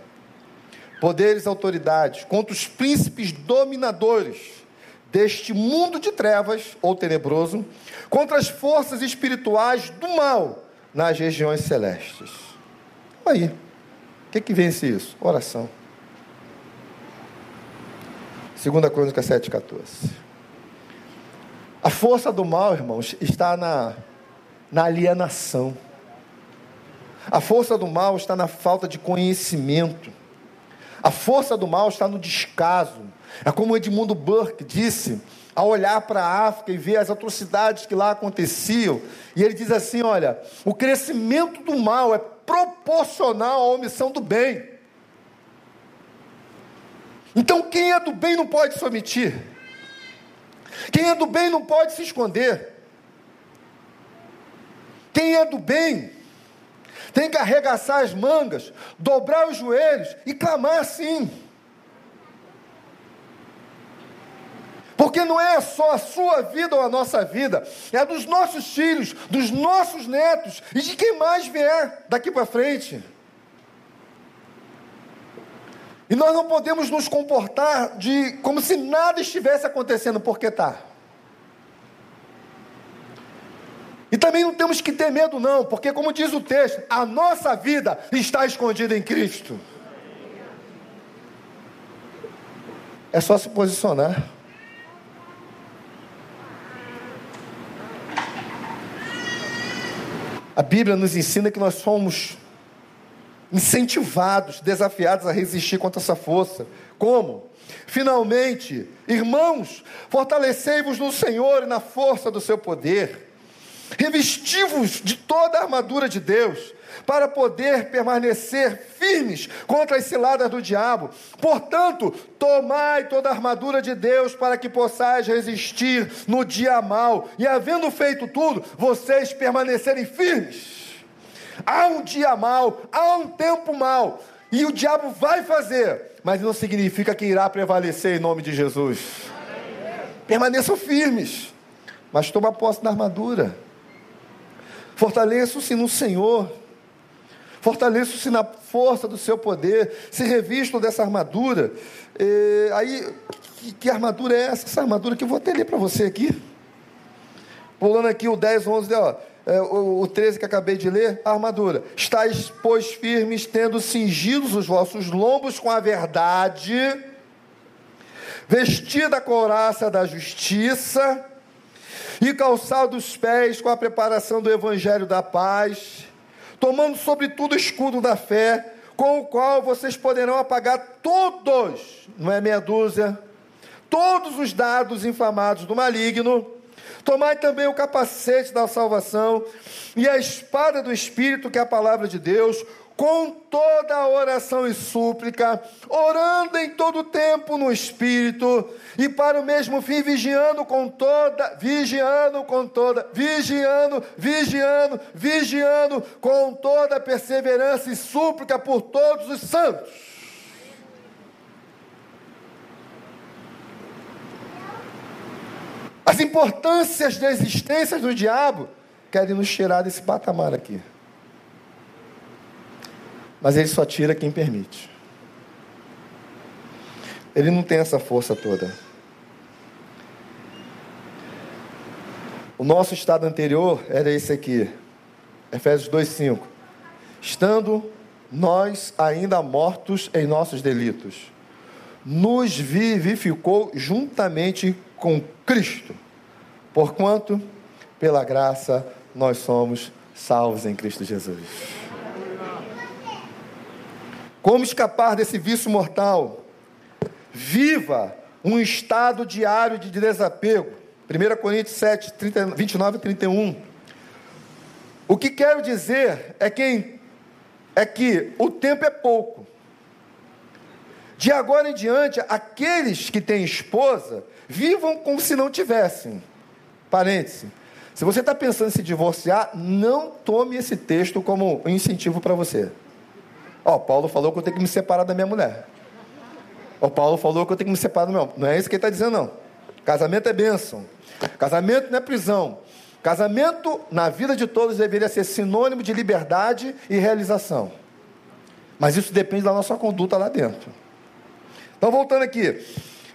poderes autoridades, contra os príncipes dominadores deste mundo de trevas ou tenebroso, contra as forças espirituais do mal nas regiões celestes. Aí, o que, que vence isso? Oração. 2 Crônica 7,14. A força do mal, irmãos, está na, na alienação. A força do mal está na falta de conhecimento. A força do mal está no descaso. É como Edmundo Burke disse, ao olhar para a África e ver as atrocidades que lá aconteciam, e ele diz assim: olha, o crescimento do mal é proporcional à omissão do bem. Então, quem é do bem não pode se omitir, quem é do bem não pode se esconder, quem é do bem tem que arregaçar as mangas, dobrar os joelhos e clamar assim. Porque não é só a sua vida ou a nossa vida, é a dos nossos filhos, dos nossos netos e de quem mais vier daqui para frente. E nós não podemos nos comportar de como se nada estivesse acontecendo, porque está. E também não temos que ter medo, não, porque, como diz o texto, a nossa vida está escondida em Cristo. É só se posicionar. A Bíblia nos ensina que nós somos incentivados, desafiados a resistir contra essa força. Como? Finalmente, irmãos, fortalecei-vos no Senhor e na força do seu poder. Revestivos de toda a armadura de Deus para poder permanecer firmes contra as ciladas do diabo. Portanto, tomai toda a armadura de Deus para que possais resistir no dia mal, e havendo feito tudo, vocês permanecerem firmes. Há um dia mal, há um tempo mal, e o diabo vai fazer, mas não significa que irá prevalecer em nome de Jesus. Permaneçam firmes, mas toma posse da armadura. Fortaleçam-se no Senhor Fortaleçam-se na força do seu poder, se revistam dessa armadura. E, aí, que, que, armadura é essa? Essa armadura que eu vou até ler para você aqui. Pulando aqui o 10, 11, ó, é, o, o 13 que acabei de ler, a armadura. Estais, pois, firmes, tendo cingidos os vossos lombos com a verdade, vestida a couraça da justiça, e calçados os pés com a preparação do evangelho da paz tomando sobretudo o escudo da fé, com o qual vocês poderão apagar todos, não é meia dúzia, todos os dados inflamados do maligno. Tomai também o capacete da salvação e a espada do Espírito, que é a palavra de Deus, com toda a oração e súplica, orando em todo tempo no Espírito, e para o mesmo fim vigiando com toda, vigiando com toda, vigiando, vigiando, vigiando com toda perseverança e súplica por todos os santos. As importâncias da existência do diabo querem nos tirar desse patamar aqui. Mas ele só tira quem permite. Ele não tem essa força toda. O nosso estado anterior era esse aqui. Efésios 2:5. Estando nós ainda mortos em nossos delitos, nos vivificou juntamente com Cristo. Porquanto, pela graça, nós somos salvos em Cristo Jesus. Como escapar desse vício mortal? Viva um estado diário de desapego. 1 Coríntios 7, 30, 29 e 31. O que quero dizer é que, é que o tempo é pouco. De agora em diante, aqueles que têm esposa, vivam como se não tivessem. Parêntese. Se você está pensando em se divorciar, não tome esse texto como um incentivo para você. Ó, Paulo falou que eu tenho que me separar da minha mulher. O Paulo falou que eu tenho que me separar, não. Não é isso que ele está dizendo, não. Casamento é bênção. Casamento não é prisão. Casamento, na vida de todos, deveria ser sinônimo de liberdade e realização. Mas isso depende da nossa conduta lá dentro. Então, voltando aqui.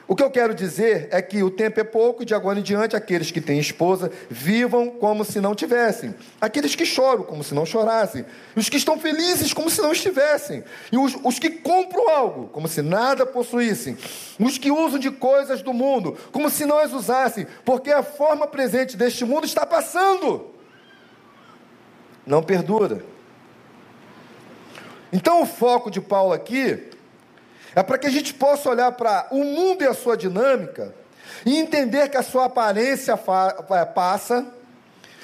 O que eu quero dizer é que o tempo é pouco e de agora em diante aqueles que têm esposa vivam como se não tivessem. Aqueles que choram como se não chorassem. Os que estão felizes como se não estivessem. E os, os que compram algo como se nada possuíssem. Os que usam de coisas do mundo como se não as usassem. Porque a forma presente deste mundo está passando. Não perdura. Então o foco de Paulo aqui é para que a gente possa olhar para o mundo e a sua dinâmica e entender que a sua aparência passa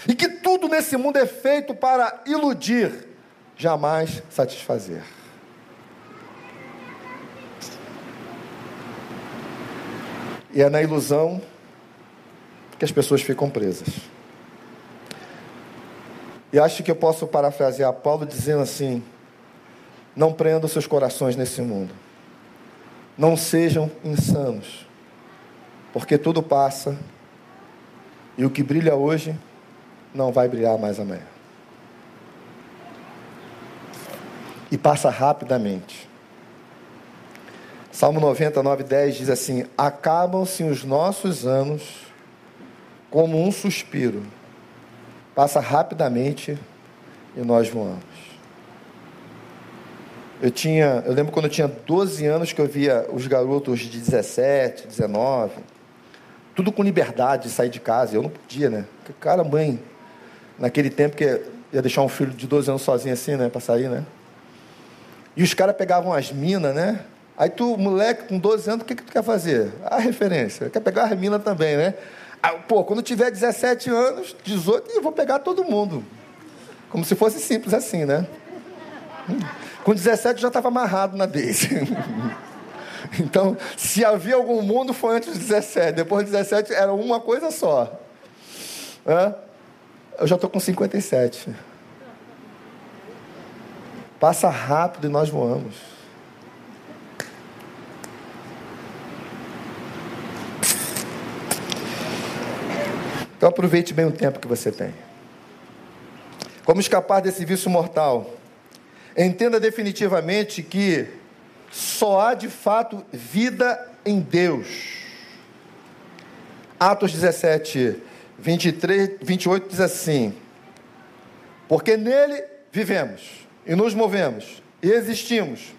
e que tudo nesse mundo é feito para iludir, jamais satisfazer. E é na ilusão que as pessoas ficam presas. E acho que eu posso parafrasear Paulo dizendo assim: não prendam seus corações nesse mundo. Não sejam insanos, porque tudo passa e o que brilha hoje não vai brilhar mais amanhã. E passa rapidamente. Salmo 99, 10 diz assim: Acabam-se os nossos anos como um suspiro, passa rapidamente e nós voamos. Eu tinha, eu lembro quando eu tinha 12 anos que eu via os garotos de 17, 19, tudo com liberdade de sair de casa. Eu não podia, né? Porque, cara, mãe, naquele tempo que ia deixar um filho de 12 anos sozinho assim, né, para sair, né? E os caras pegavam as minas, né? Aí tu, moleque, com 12 anos, o que, que tu quer fazer? A referência. Quer pegar as minas também, né? Aí, pô, quando tiver 17 anos, 18, eu vou pegar todo mundo. Como se fosse simples assim, né? Hum. Com 17 já estava amarrado na Daisy. então, se havia algum mundo, foi antes dos 17. Depois dos 17 era uma coisa só. Eu já estou com 57. Passa rápido e nós voamos. Então aproveite bem o tempo que você tem. Como escapar desse vício mortal? Entenda definitivamente que só há de fato vida em Deus. Atos 17, 23, 28 diz assim: Porque nele vivemos e nos movemos e existimos,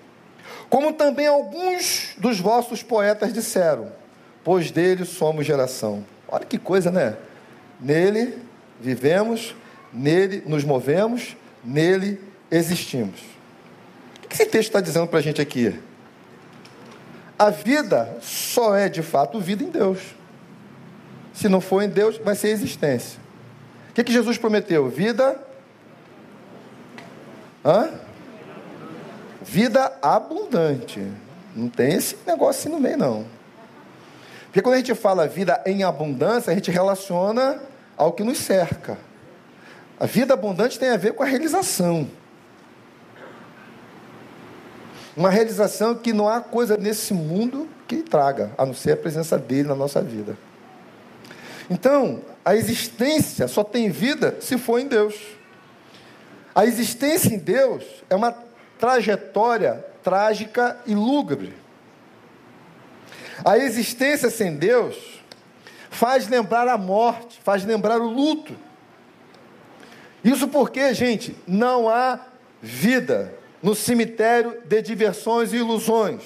como também alguns dos vossos poetas disseram, pois dele somos geração. Olha que coisa, né? Nele vivemos, nele nos movemos, nele existimos. O que esse texto está dizendo para a gente aqui? A vida só é de fato vida em Deus. Se não for em Deus, vai ser existência. O que, que Jesus prometeu? Vida. Hã? Vida abundante. Não tem esse negócio assim no meio, não. Porque quando a gente fala vida em abundância, a gente relaciona ao que nos cerca. A vida abundante tem a ver com a realização. Uma realização que não há coisa nesse mundo que traga, a não ser a presença dele na nossa vida. Então, a existência só tem vida se for em Deus. A existência em Deus é uma trajetória trágica e lúgubre. A existência sem Deus faz lembrar a morte, faz lembrar o luto. Isso porque, gente, não há vida no cemitério de diversões e ilusões.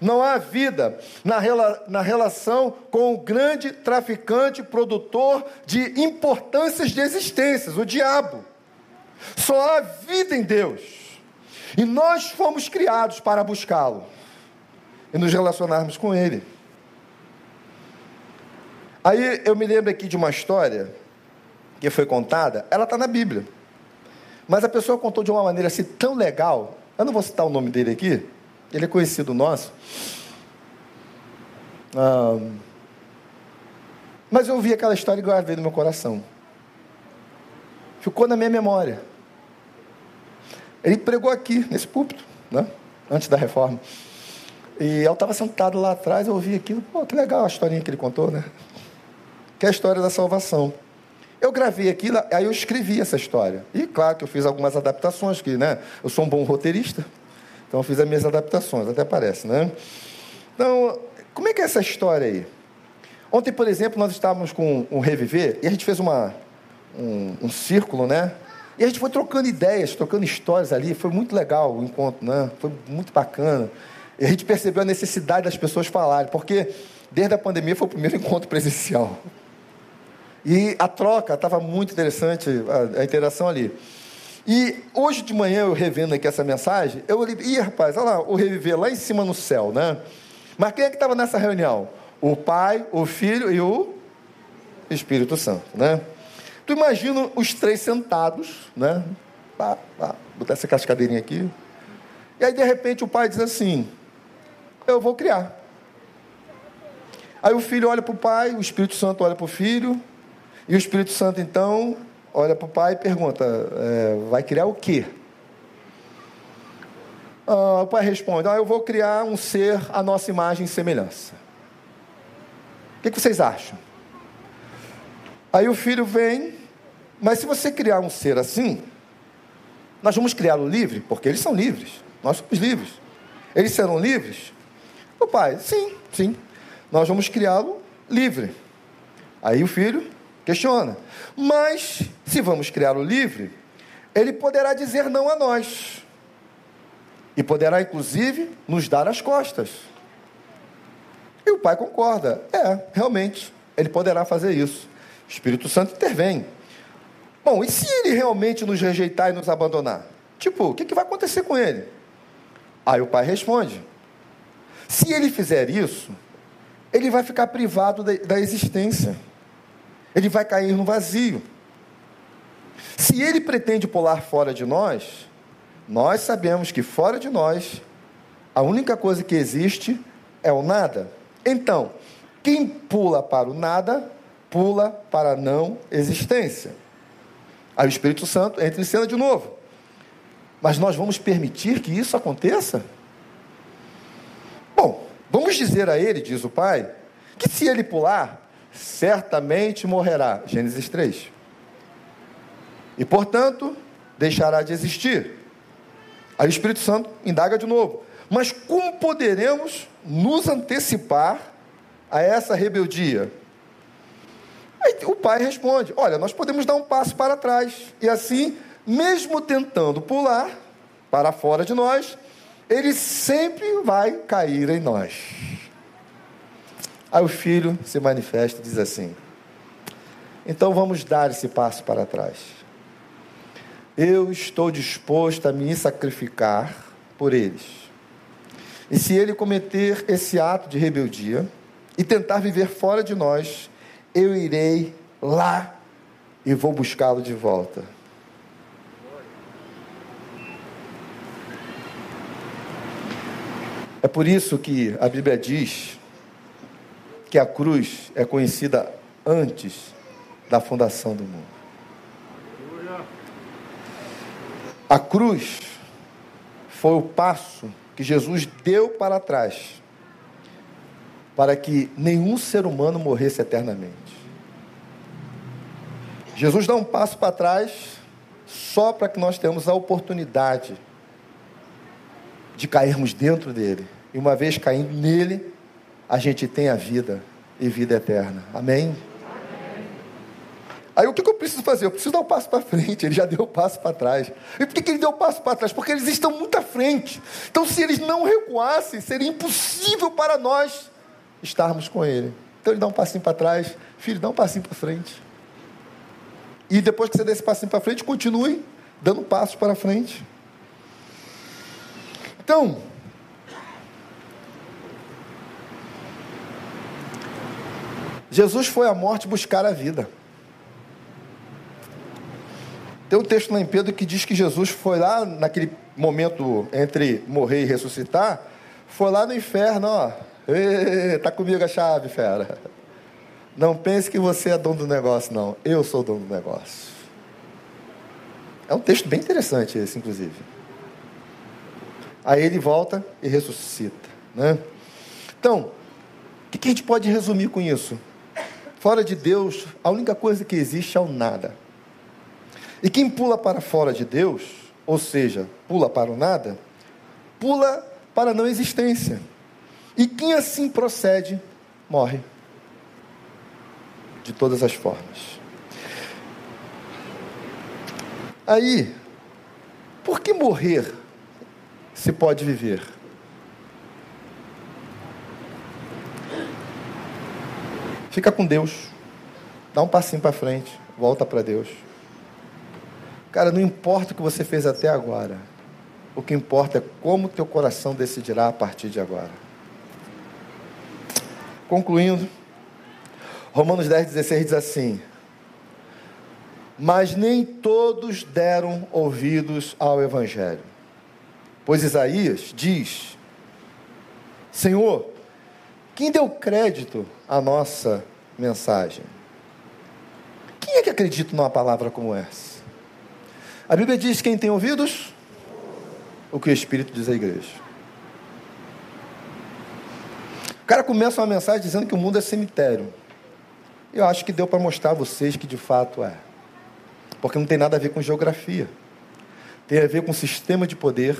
Não há vida na, rela, na relação com o grande traficante produtor de importâncias de existências, o diabo. Só há vida em Deus. E nós fomos criados para buscá-lo e nos relacionarmos com Ele. Aí eu me lembro aqui de uma história que foi contada, ela está na Bíblia. Mas a pessoa contou de uma maneira assim tão legal. Eu não vou citar o nome dele aqui. Ele é conhecido nosso. Mas eu ouvi aquela história e guardei no meu coração. Ficou na minha memória. Ele pregou aqui, nesse púlpito, né? antes da reforma. E eu estava sentado lá atrás, eu ouvi aquilo, pô, que legal a historinha que ele contou, né? Que é a história da salvação. Eu gravei aquilo, aí eu escrevi essa história. E claro que eu fiz algumas adaptações, que né, eu sou um bom roteirista, então eu fiz as minhas adaptações, até parece, né? Então, como é que é essa história aí? Ontem, por exemplo, nós estávamos com um Reviver e a gente fez uma, um, um círculo, né? E a gente foi trocando ideias, trocando histórias ali. Foi muito legal o encontro, né? Foi muito bacana. E a gente percebeu a necessidade das pessoas falarem, porque desde a pandemia foi o primeiro encontro presencial. E a troca estava muito interessante, a, a, interação ali. E hoje de manhã, eu revendo aqui essa mensagem, eu olhei, ih, rapaz, olha lá, o reviver lá em cima no céu, né? Mas quem é que estava nessa reunião? O Pai, o Filho e o Espírito Santo, né? Tu imagina os três sentados, né? Pá, pá, botar essa cascadeirinha aqui. E aí, de repente, o pai diz assim: Eu vou criar. Aí o filho olha para o pai, o Espírito Santo olha para o filho, e o Espírito Santo, então, olha para o pai e pergunta: é, Vai criar o quê? Ah, o pai responde: ah, Eu vou criar um ser à nossa imagem e semelhança. O que, que vocês acham? Aí o filho vem, mas se você criar um ser assim, nós vamos criá-lo livre, porque eles são livres, nós somos livres. Eles serão livres? O pai, sim, sim. Nós vamos criá-lo livre. Aí o filho questiona. Mas, se vamos criá-lo livre, ele poderá dizer não a nós. E poderá, inclusive, nos dar as costas. E o pai concorda. É, realmente, ele poderá fazer isso. O Espírito Santo intervém. Bom, e se ele realmente nos rejeitar e nos abandonar? Tipo, o que, que vai acontecer com ele? Aí o pai responde: se ele fizer isso, ele vai ficar privado da, da existência, ele vai cair no vazio. Se ele pretende pular fora de nós, nós sabemos que fora de nós, a única coisa que existe é o nada. Então, quem pula para o nada pula para a não existência. Aí o Espírito Santo entra em cena de novo. Mas nós vamos permitir que isso aconteça? Bom, vamos dizer a ele, diz o pai, que se ele pular, certamente morrerá. Gênesis 3. E portanto, deixará de existir. Aí o Espírito Santo indaga de novo. Mas como poderemos nos antecipar a essa rebeldia? Aí o pai responde: Olha, nós podemos dar um passo para trás. E assim, mesmo tentando pular para fora de nós, ele sempre vai cair em nós. Aí o filho se manifesta e diz assim: Então vamos dar esse passo para trás. Eu estou disposto a me sacrificar por eles. E se ele cometer esse ato de rebeldia e tentar viver fora de nós, eu irei lá e vou buscá-lo de volta. É por isso que a Bíblia diz que a cruz é conhecida antes da fundação do mundo. A cruz foi o passo que Jesus deu para trás para que nenhum ser humano morresse eternamente. Jesus dá um passo para trás só para que nós tenhamos a oportunidade de cairmos dentro dele. E uma vez caindo nele, a gente tem a vida e vida eterna. Amém? Aí o que eu preciso fazer? Eu preciso dar um passo para frente. Ele já deu um passo para trás. E por que ele deu um passo para trás? Porque eles estão muito à frente. Então, se eles não recuassem, seria impossível para nós estarmos com Ele. Então ele dá um passinho para trás, filho, dá um passinho para frente. E depois que você der esse passinho para frente, continue dando passos para frente. Então, Jesus foi à morte buscar a vida. Tem um texto lá em Pedro que diz que Jesus foi lá, naquele momento entre morrer e ressuscitar, foi lá no inferno, ó, Está comigo a chave, fera. Não pense que você é dono do negócio, não. Eu sou dono do negócio. É um texto bem interessante esse, inclusive. Aí ele volta e ressuscita. Né? Então, o que a gente pode resumir com isso? Fora de Deus, a única coisa que existe é o nada. E quem pula para fora de Deus, ou seja, pula para o nada, pula para a não existência. E quem assim procede, morre. De todas as formas. Aí, por que morrer se pode viver? Fica com Deus. Dá um passinho para frente, volta para Deus. Cara, não importa o que você fez até agora. O que importa é como teu coração decidirá a partir de agora. Concluindo, Romanos 10, 16 diz assim: Mas nem todos deram ouvidos ao Evangelho. Pois Isaías diz: Senhor, quem deu crédito à nossa mensagem? Quem é que acredita numa palavra como essa? A Bíblia diz: quem tem ouvidos, o que o Espírito diz à igreja. O cara começa uma mensagem dizendo que o mundo é cemitério. Eu acho que deu para mostrar a vocês que de fato é. Porque não tem nada a ver com geografia. Tem a ver com sistema de poder,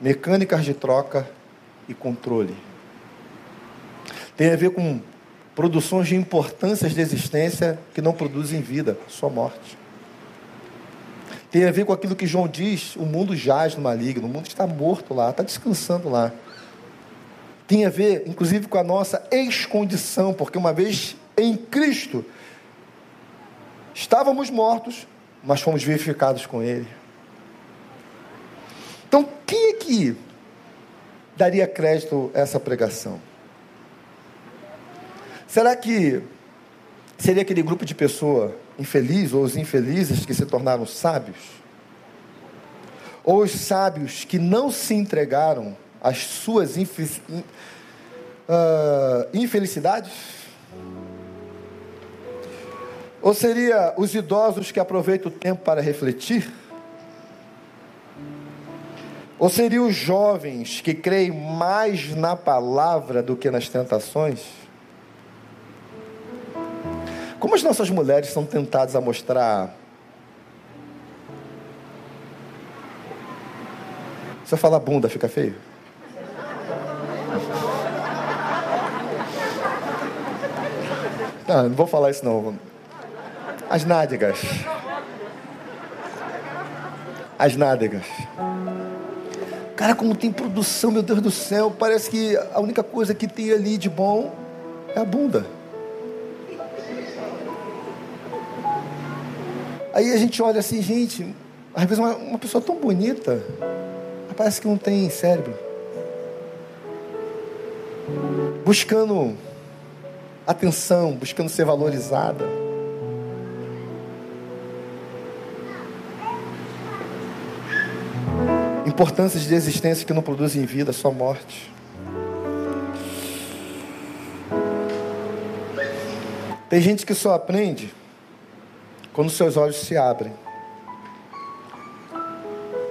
mecânicas de troca e controle. Tem a ver com produções de importâncias de existência que não produzem vida, só morte. Tem a ver com aquilo que João diz: o mundo jaz no maligno, o mundo está morto lá, está descansando lá. Tem a ver, inclusive, com a nossa ex-condição, porque uma vez em Cristo estávamos mortos, mas fomos vivificados com Ele. Então, quem é que daria crédito a essa pregação? Será que seria aquele grupo de pessoa infeliz ou os infelizes que se tornaram sábios? Ou os sábios que não se entregaram às suas uh, infelicidades? Ou seria os idosos que aproveitam o tempo para refletir? Ou seria os jovens que creem mais na palavra do que nas tentações? Como as nossas mulheres são tentadas a mostrar. Se eu falar bunda, fica feio? Não, não vou falar isso não. As nádegas. As nádegas. Cara, como tem produção, meu Deus do céu. Parece que a única coisa que tem ali de bom é a bunda. Aí a gente olha assim, gente, às vezes uma, uma pessoa tão bonita, parece que não tem cérebro. Buscando atenção, buscando ser valorizada. Importâncias de existência que não produzem vida, só morte. Tem gente que só aprende quando seus olhos se abrem.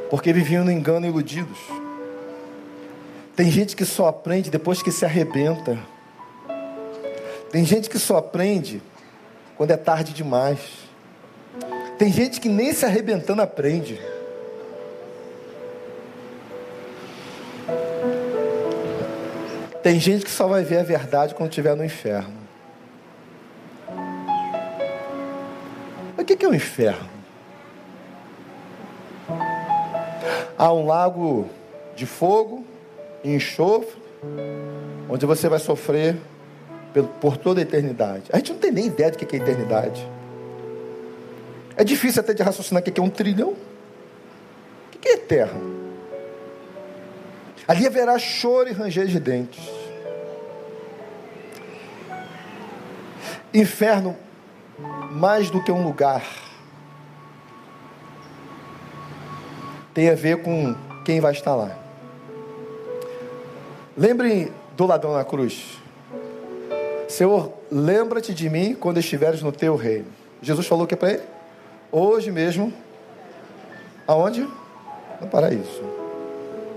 Porque viviam no engano iludidos. Tem gente que só aprende depois que se arrebenta. Tem gente que só aprende quando é tarde demais. Tem gente que nem se arrebentando aprende. Tem gente que só vai ver a verdade quando estiver no inferno. Que é o inferno? Há um lago de fogo e enxofre, onde você vai sofrer por toda a eternidade. A gente não tem nem ideia do que é eternidade. É difícil até de raciocinar o que é um trilhão. O que é eterno? Ali haverá choro e ranger de dentes. Inferno mais do que um lugar. Tem a ver com quem vai estar lá. Lembrem do ladrão na cruz. Senhor, lembra-te de mim quando estiveres no teu reino. Jesus falou que para ele? Hoje mesmo. Aonde? No paraíso.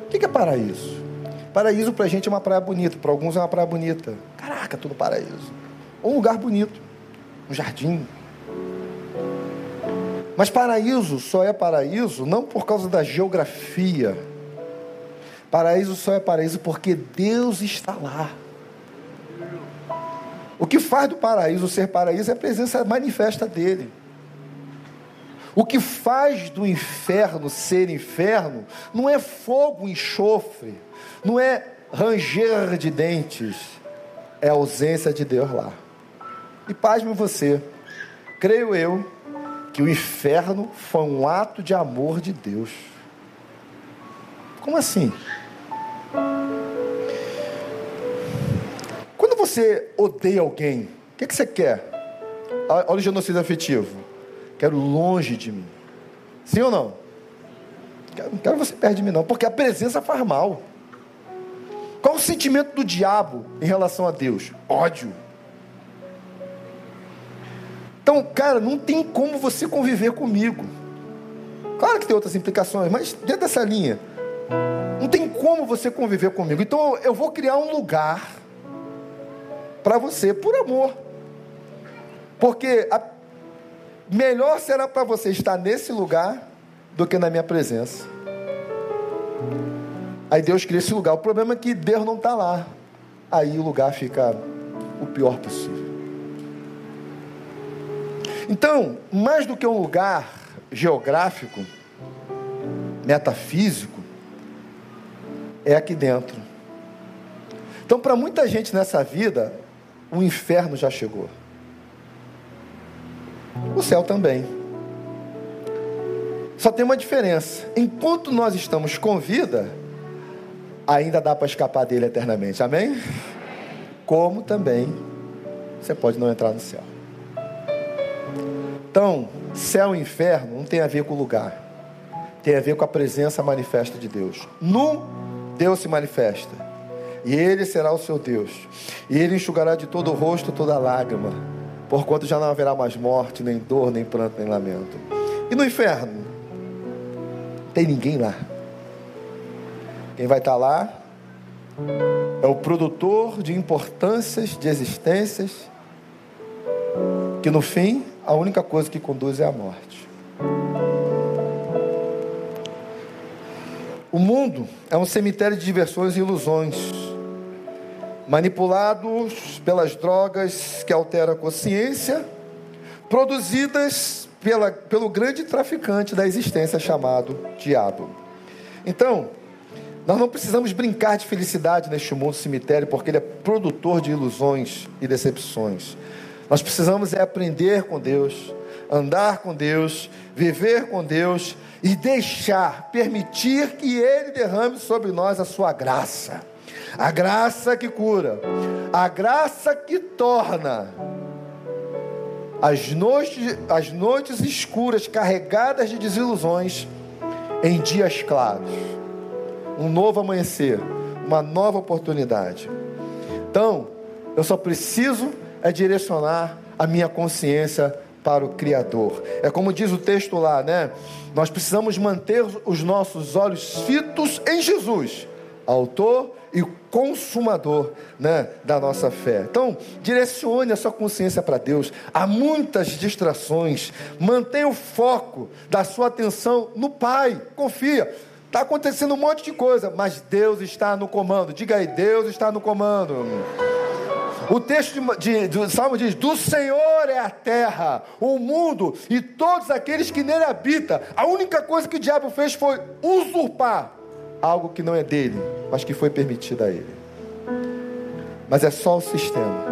O que é paraíso? Paraíso para a gente é uma praia bonita, para alguns é uma praia bonita. Caraca, tudo paraíso. Um lugar bonito, um jardim. Mas paraíso só é paraíso não por causa da geografia. Paraíso só é paraíso porque Deus está lá. O que faz do paraíso ser paraíso é a presença manifesta dele. O que faz do inferno ser inferno não é fogo, enxofre, não é ranger de dentes, é a ausência de Deus lá. E pasme você, creio eu, que o inferno foi um ato de amor de Deus. Como assim? Quando você odeia alguém, o que, que você quer? Olha o genocídio afetivo. Quero longe de mim. Sim ou não? Não quero você perto de mim, não, porque a presença faz mal. Qual o sentimento do diabo em relação a Deus? Ódio. Então, cara, não tem como você conviver comigo. Claro que tem outras implicações, mas dentro dessa linha, não tem como você conviver comigo. Então, eu vou criar um lugar para você, por amor. Porque a melhor será para você estar nesse lugar do que na minha presença. Aí Deus cria esse lugar. O problema é que Deus não está lá. Aí o lugar fica o pior possível. Então, mais do que um lugar geográfico, metafísico, é aqui dentro. Então, para muita gente nessa vida, o inferno já chegou o céu também. Só tem uma diferença: enquanto nós estamos com vida, ainda dá para escapar dele eternamente, amém? Como também você pode não entrar no céu. Então, céu e inferno não tem a ver com o lugar, tem a ver com a presença manifesta de Deus. No Deus se manifesta, e Ele será o seu Deus, e Ele enxugará de todo o rosto toda lágrima porquanto já não haverá mais morte, nem dor, nem pranto, nem lamento. E no inferno? Tem ninguém lá. Quem vai estar lá é o produtor de importâncias, de existências, que no fim a única coisa que conduz é a morte. O mundo é um cemitério de diversões e ilusões manipulados pelas drogas que alteram a consciência, produzidas pela, pelo grande traficante da existência chamado diabo. Então, nós não precisamos brincar de felicidade neste mundo cemitério, porque ele é produtor de ilusões e decepções. Nós precisamos é aprender com Deus, andar com Deus, viver com Deus e deixar, permitir que Ele derrame sobre nós a sua graça. A graça que cura, a graça que torna as noites, as noites escuras carregadas de desilusões em dias claros. Um novo amanhecer, uma nova oportunidade. Então, eu só preciso é direcionar a minha consciência para o Criador. É como diz o texto lá, né? Nós precisamos manter os nossos olhos fitos em Jesus, autor e consumador né, da nossa fé. Então, direcione a sua consciência para Deus. Há muitas distrações. Mantenha o foco da sua atenção no Pai. Confia. Está acontecendo um monte de coisa, mas Deus está no comando. Diga aí, Deus está no comando. O texto de, de, do Salmo diz: Do Senhor é a terra, o mundo e todos aqueles que nele habitam. A única coisa que o diabo fez foi usurpar algo que não é dele, mas que foi permitido a ele. Mas é só o sistema.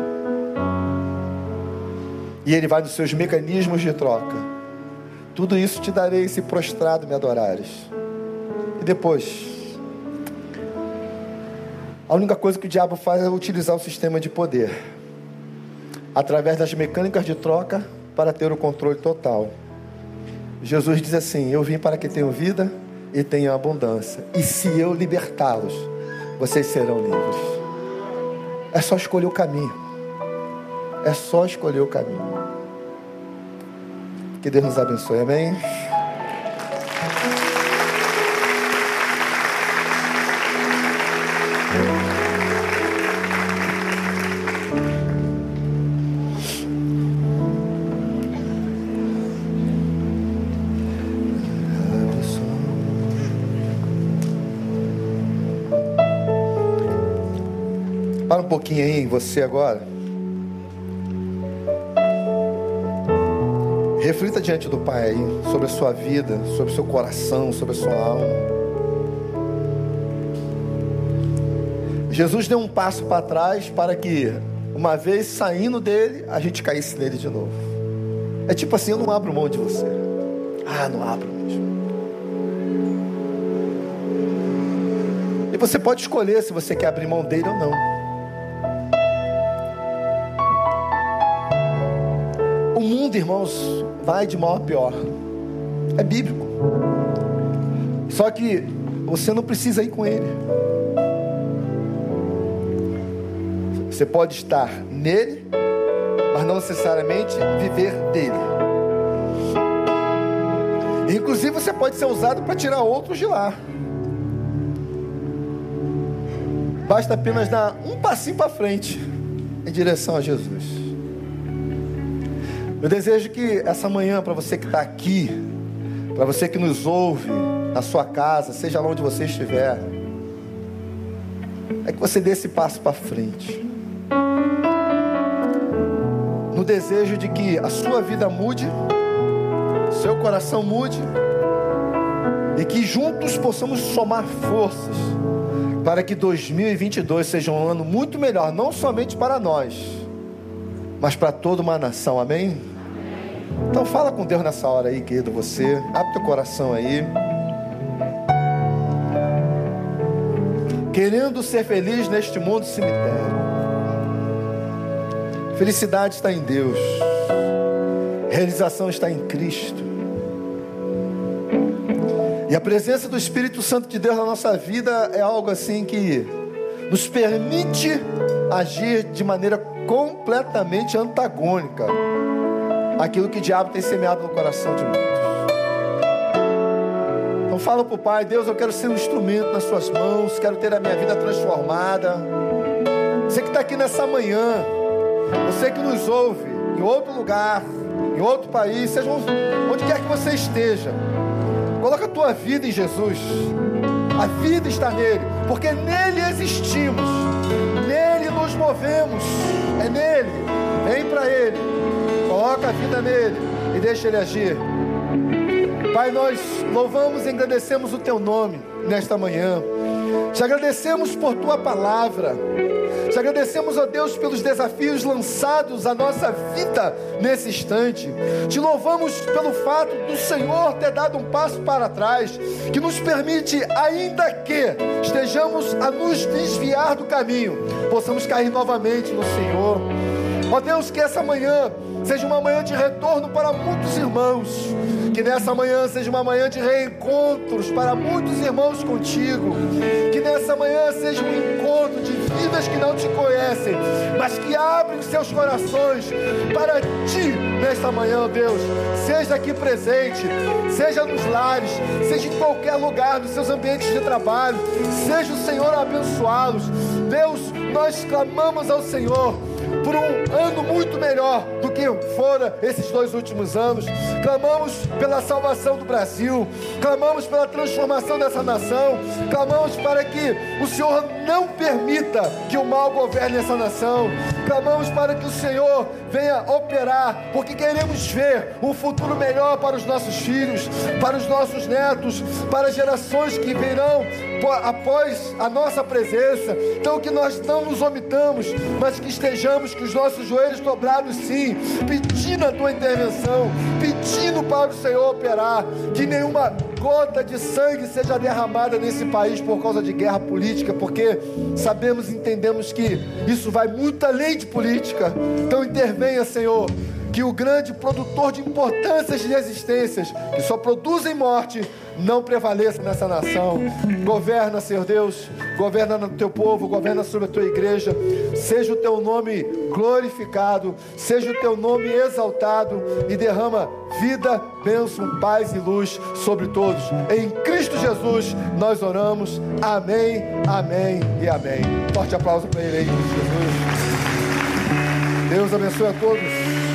E ele vai nos seus mecanismos de troca. Tudo isso te darei se prostrado me adorares. E depois, a única coisa que o diabo faz é utilizar o sistema de poder através das mecânicas de troca para ter o controle total. Jesus diz assim: Eu vim para que tenham vida e tenham abundância. E se eu libertá-los, vocês serão livres. É só escolher o caminho. É só escolher o caminho. Que Deus nos abençoe. Amém. Para um pouquinho aí em você agora. Reflita diante do Pai aí sobre a sua vida, sobre o seu coração, sobre a sua alma. Jesus deu um passo para trás para que, uma vez saindo dele, a gente caísse nele de novo. É tipo assim: eu não abro mão de você. Ah, não abro mesmo. E você pode escolher se você quer abrir mão dele ou não. Mundo, irmãos, vai de mal a pior. É bíblico. Só que você não precisa ir com ele. Você pode estar nele, mas não necessariamente viver dele. Inclusive, você pode ser usado para tirar outros de lá. Basta apenas dar um passinho para frente em direção a Jesus. Eu desejo que essa manhã, para você que está aqui, para você que nos ouve na sua casa, seja lá onde você estiver, é que você dê esse passo para frente. No desejo de que a sua vida mude, seu coração mude, e que juntos possamos somar forças para que 2022 seja um ano muito melhor, não somente para nós, mas para toda uma nação, amém? Então fala com Deus nessa hora aí, querido, você, abre teu coração aí. Querendo ser feliz neste mundo cemitério. Felicidade está em Deus. Realização está em Cristo. E a presença do Espírito Santo de Deus na nossa vida é algo assim que nos permite agir de maneira completamente antagônica àquilo que o diabo tem semeado no coração de muitos. Então fala para o Pai, Deus, eu quero ser um instrumento nas suas mãos, quero ter a minha vida transformada. Você que está aqui nessa manhã, você que nos ouve em outro lugar, em outro país, seja onde quer que você esteja. Coloca a tua vida em Jesus. A vida está nele, porque nele existimos, nele nos movemos, é nele. Vem para ele, coloca a vida nele e deixa ele agir. Pai, nós louvamos e agradecemos o teu nome nesta manhã. Te agradecemos por tua palavra. Te agradecemos, ó Deus, pelos desafios lançados à nossa vida nesse instante. Te louvamos pelo fato do Senhor ter dado um passo para trás, que nos permite, ainda que estejamos a nos desviar do caminho, possamos cair novamente no Senhor. Ó Deus, que essa manhã seja uma manhã de retorno para muitos irmãos. Que nessa manhã seja uma manhã de reencontros para muitos irmãos contigo. Que nessa manhã seja um encontro de vidas que não te conhecem, mas que abrem seus corações para ti nesta manhã, Deus. Seja aqui presente, seja nos lares, seja em qualquer lugar, nos seus ambientes de trabalho. Seja o Senhor abençoá-los. Deus, nós clamamos ao Senhor por um ano muito melhor do que fora esses dois últimos anos. Clamamos pela salvação do Brasil, clamamos pela transformação dessa nação, clamamos para que o Senhor não permita que o mal governe essa nação, clamamos para que o Senhor venha operar, porque queremos ver um futuro melhor para os nossos filhos, para os nossos netos, para gerações que virão após a nossa presença. Então, que nós não nos omitamos, mas que estejamos com os nossos joelhos dobrados, sim, pedindo a tua intervenção, pedindo para o Senhor operar, que nenhuma gota de sangue seja derramada nesse país por causa de guerra política, porque sabemos e entendemos que isso vai muito além de política. Então, intervenha, Senhor que o grande produtor de importâncias de existências, que só produzem morte, não prevaleça nessa nação. Governa, Senhor Deus, governa no teu povo, governa sobre a tua igreja. Seja o teu nome glorificado, seja o teu nome exaltado e derrama vida, bênção, paz e luz sobre todos. Em Cristo Jesus nós oramos. Amém, amém e amém. Forte aplauso para ele aí, Jesus. Deus abençoe a todos.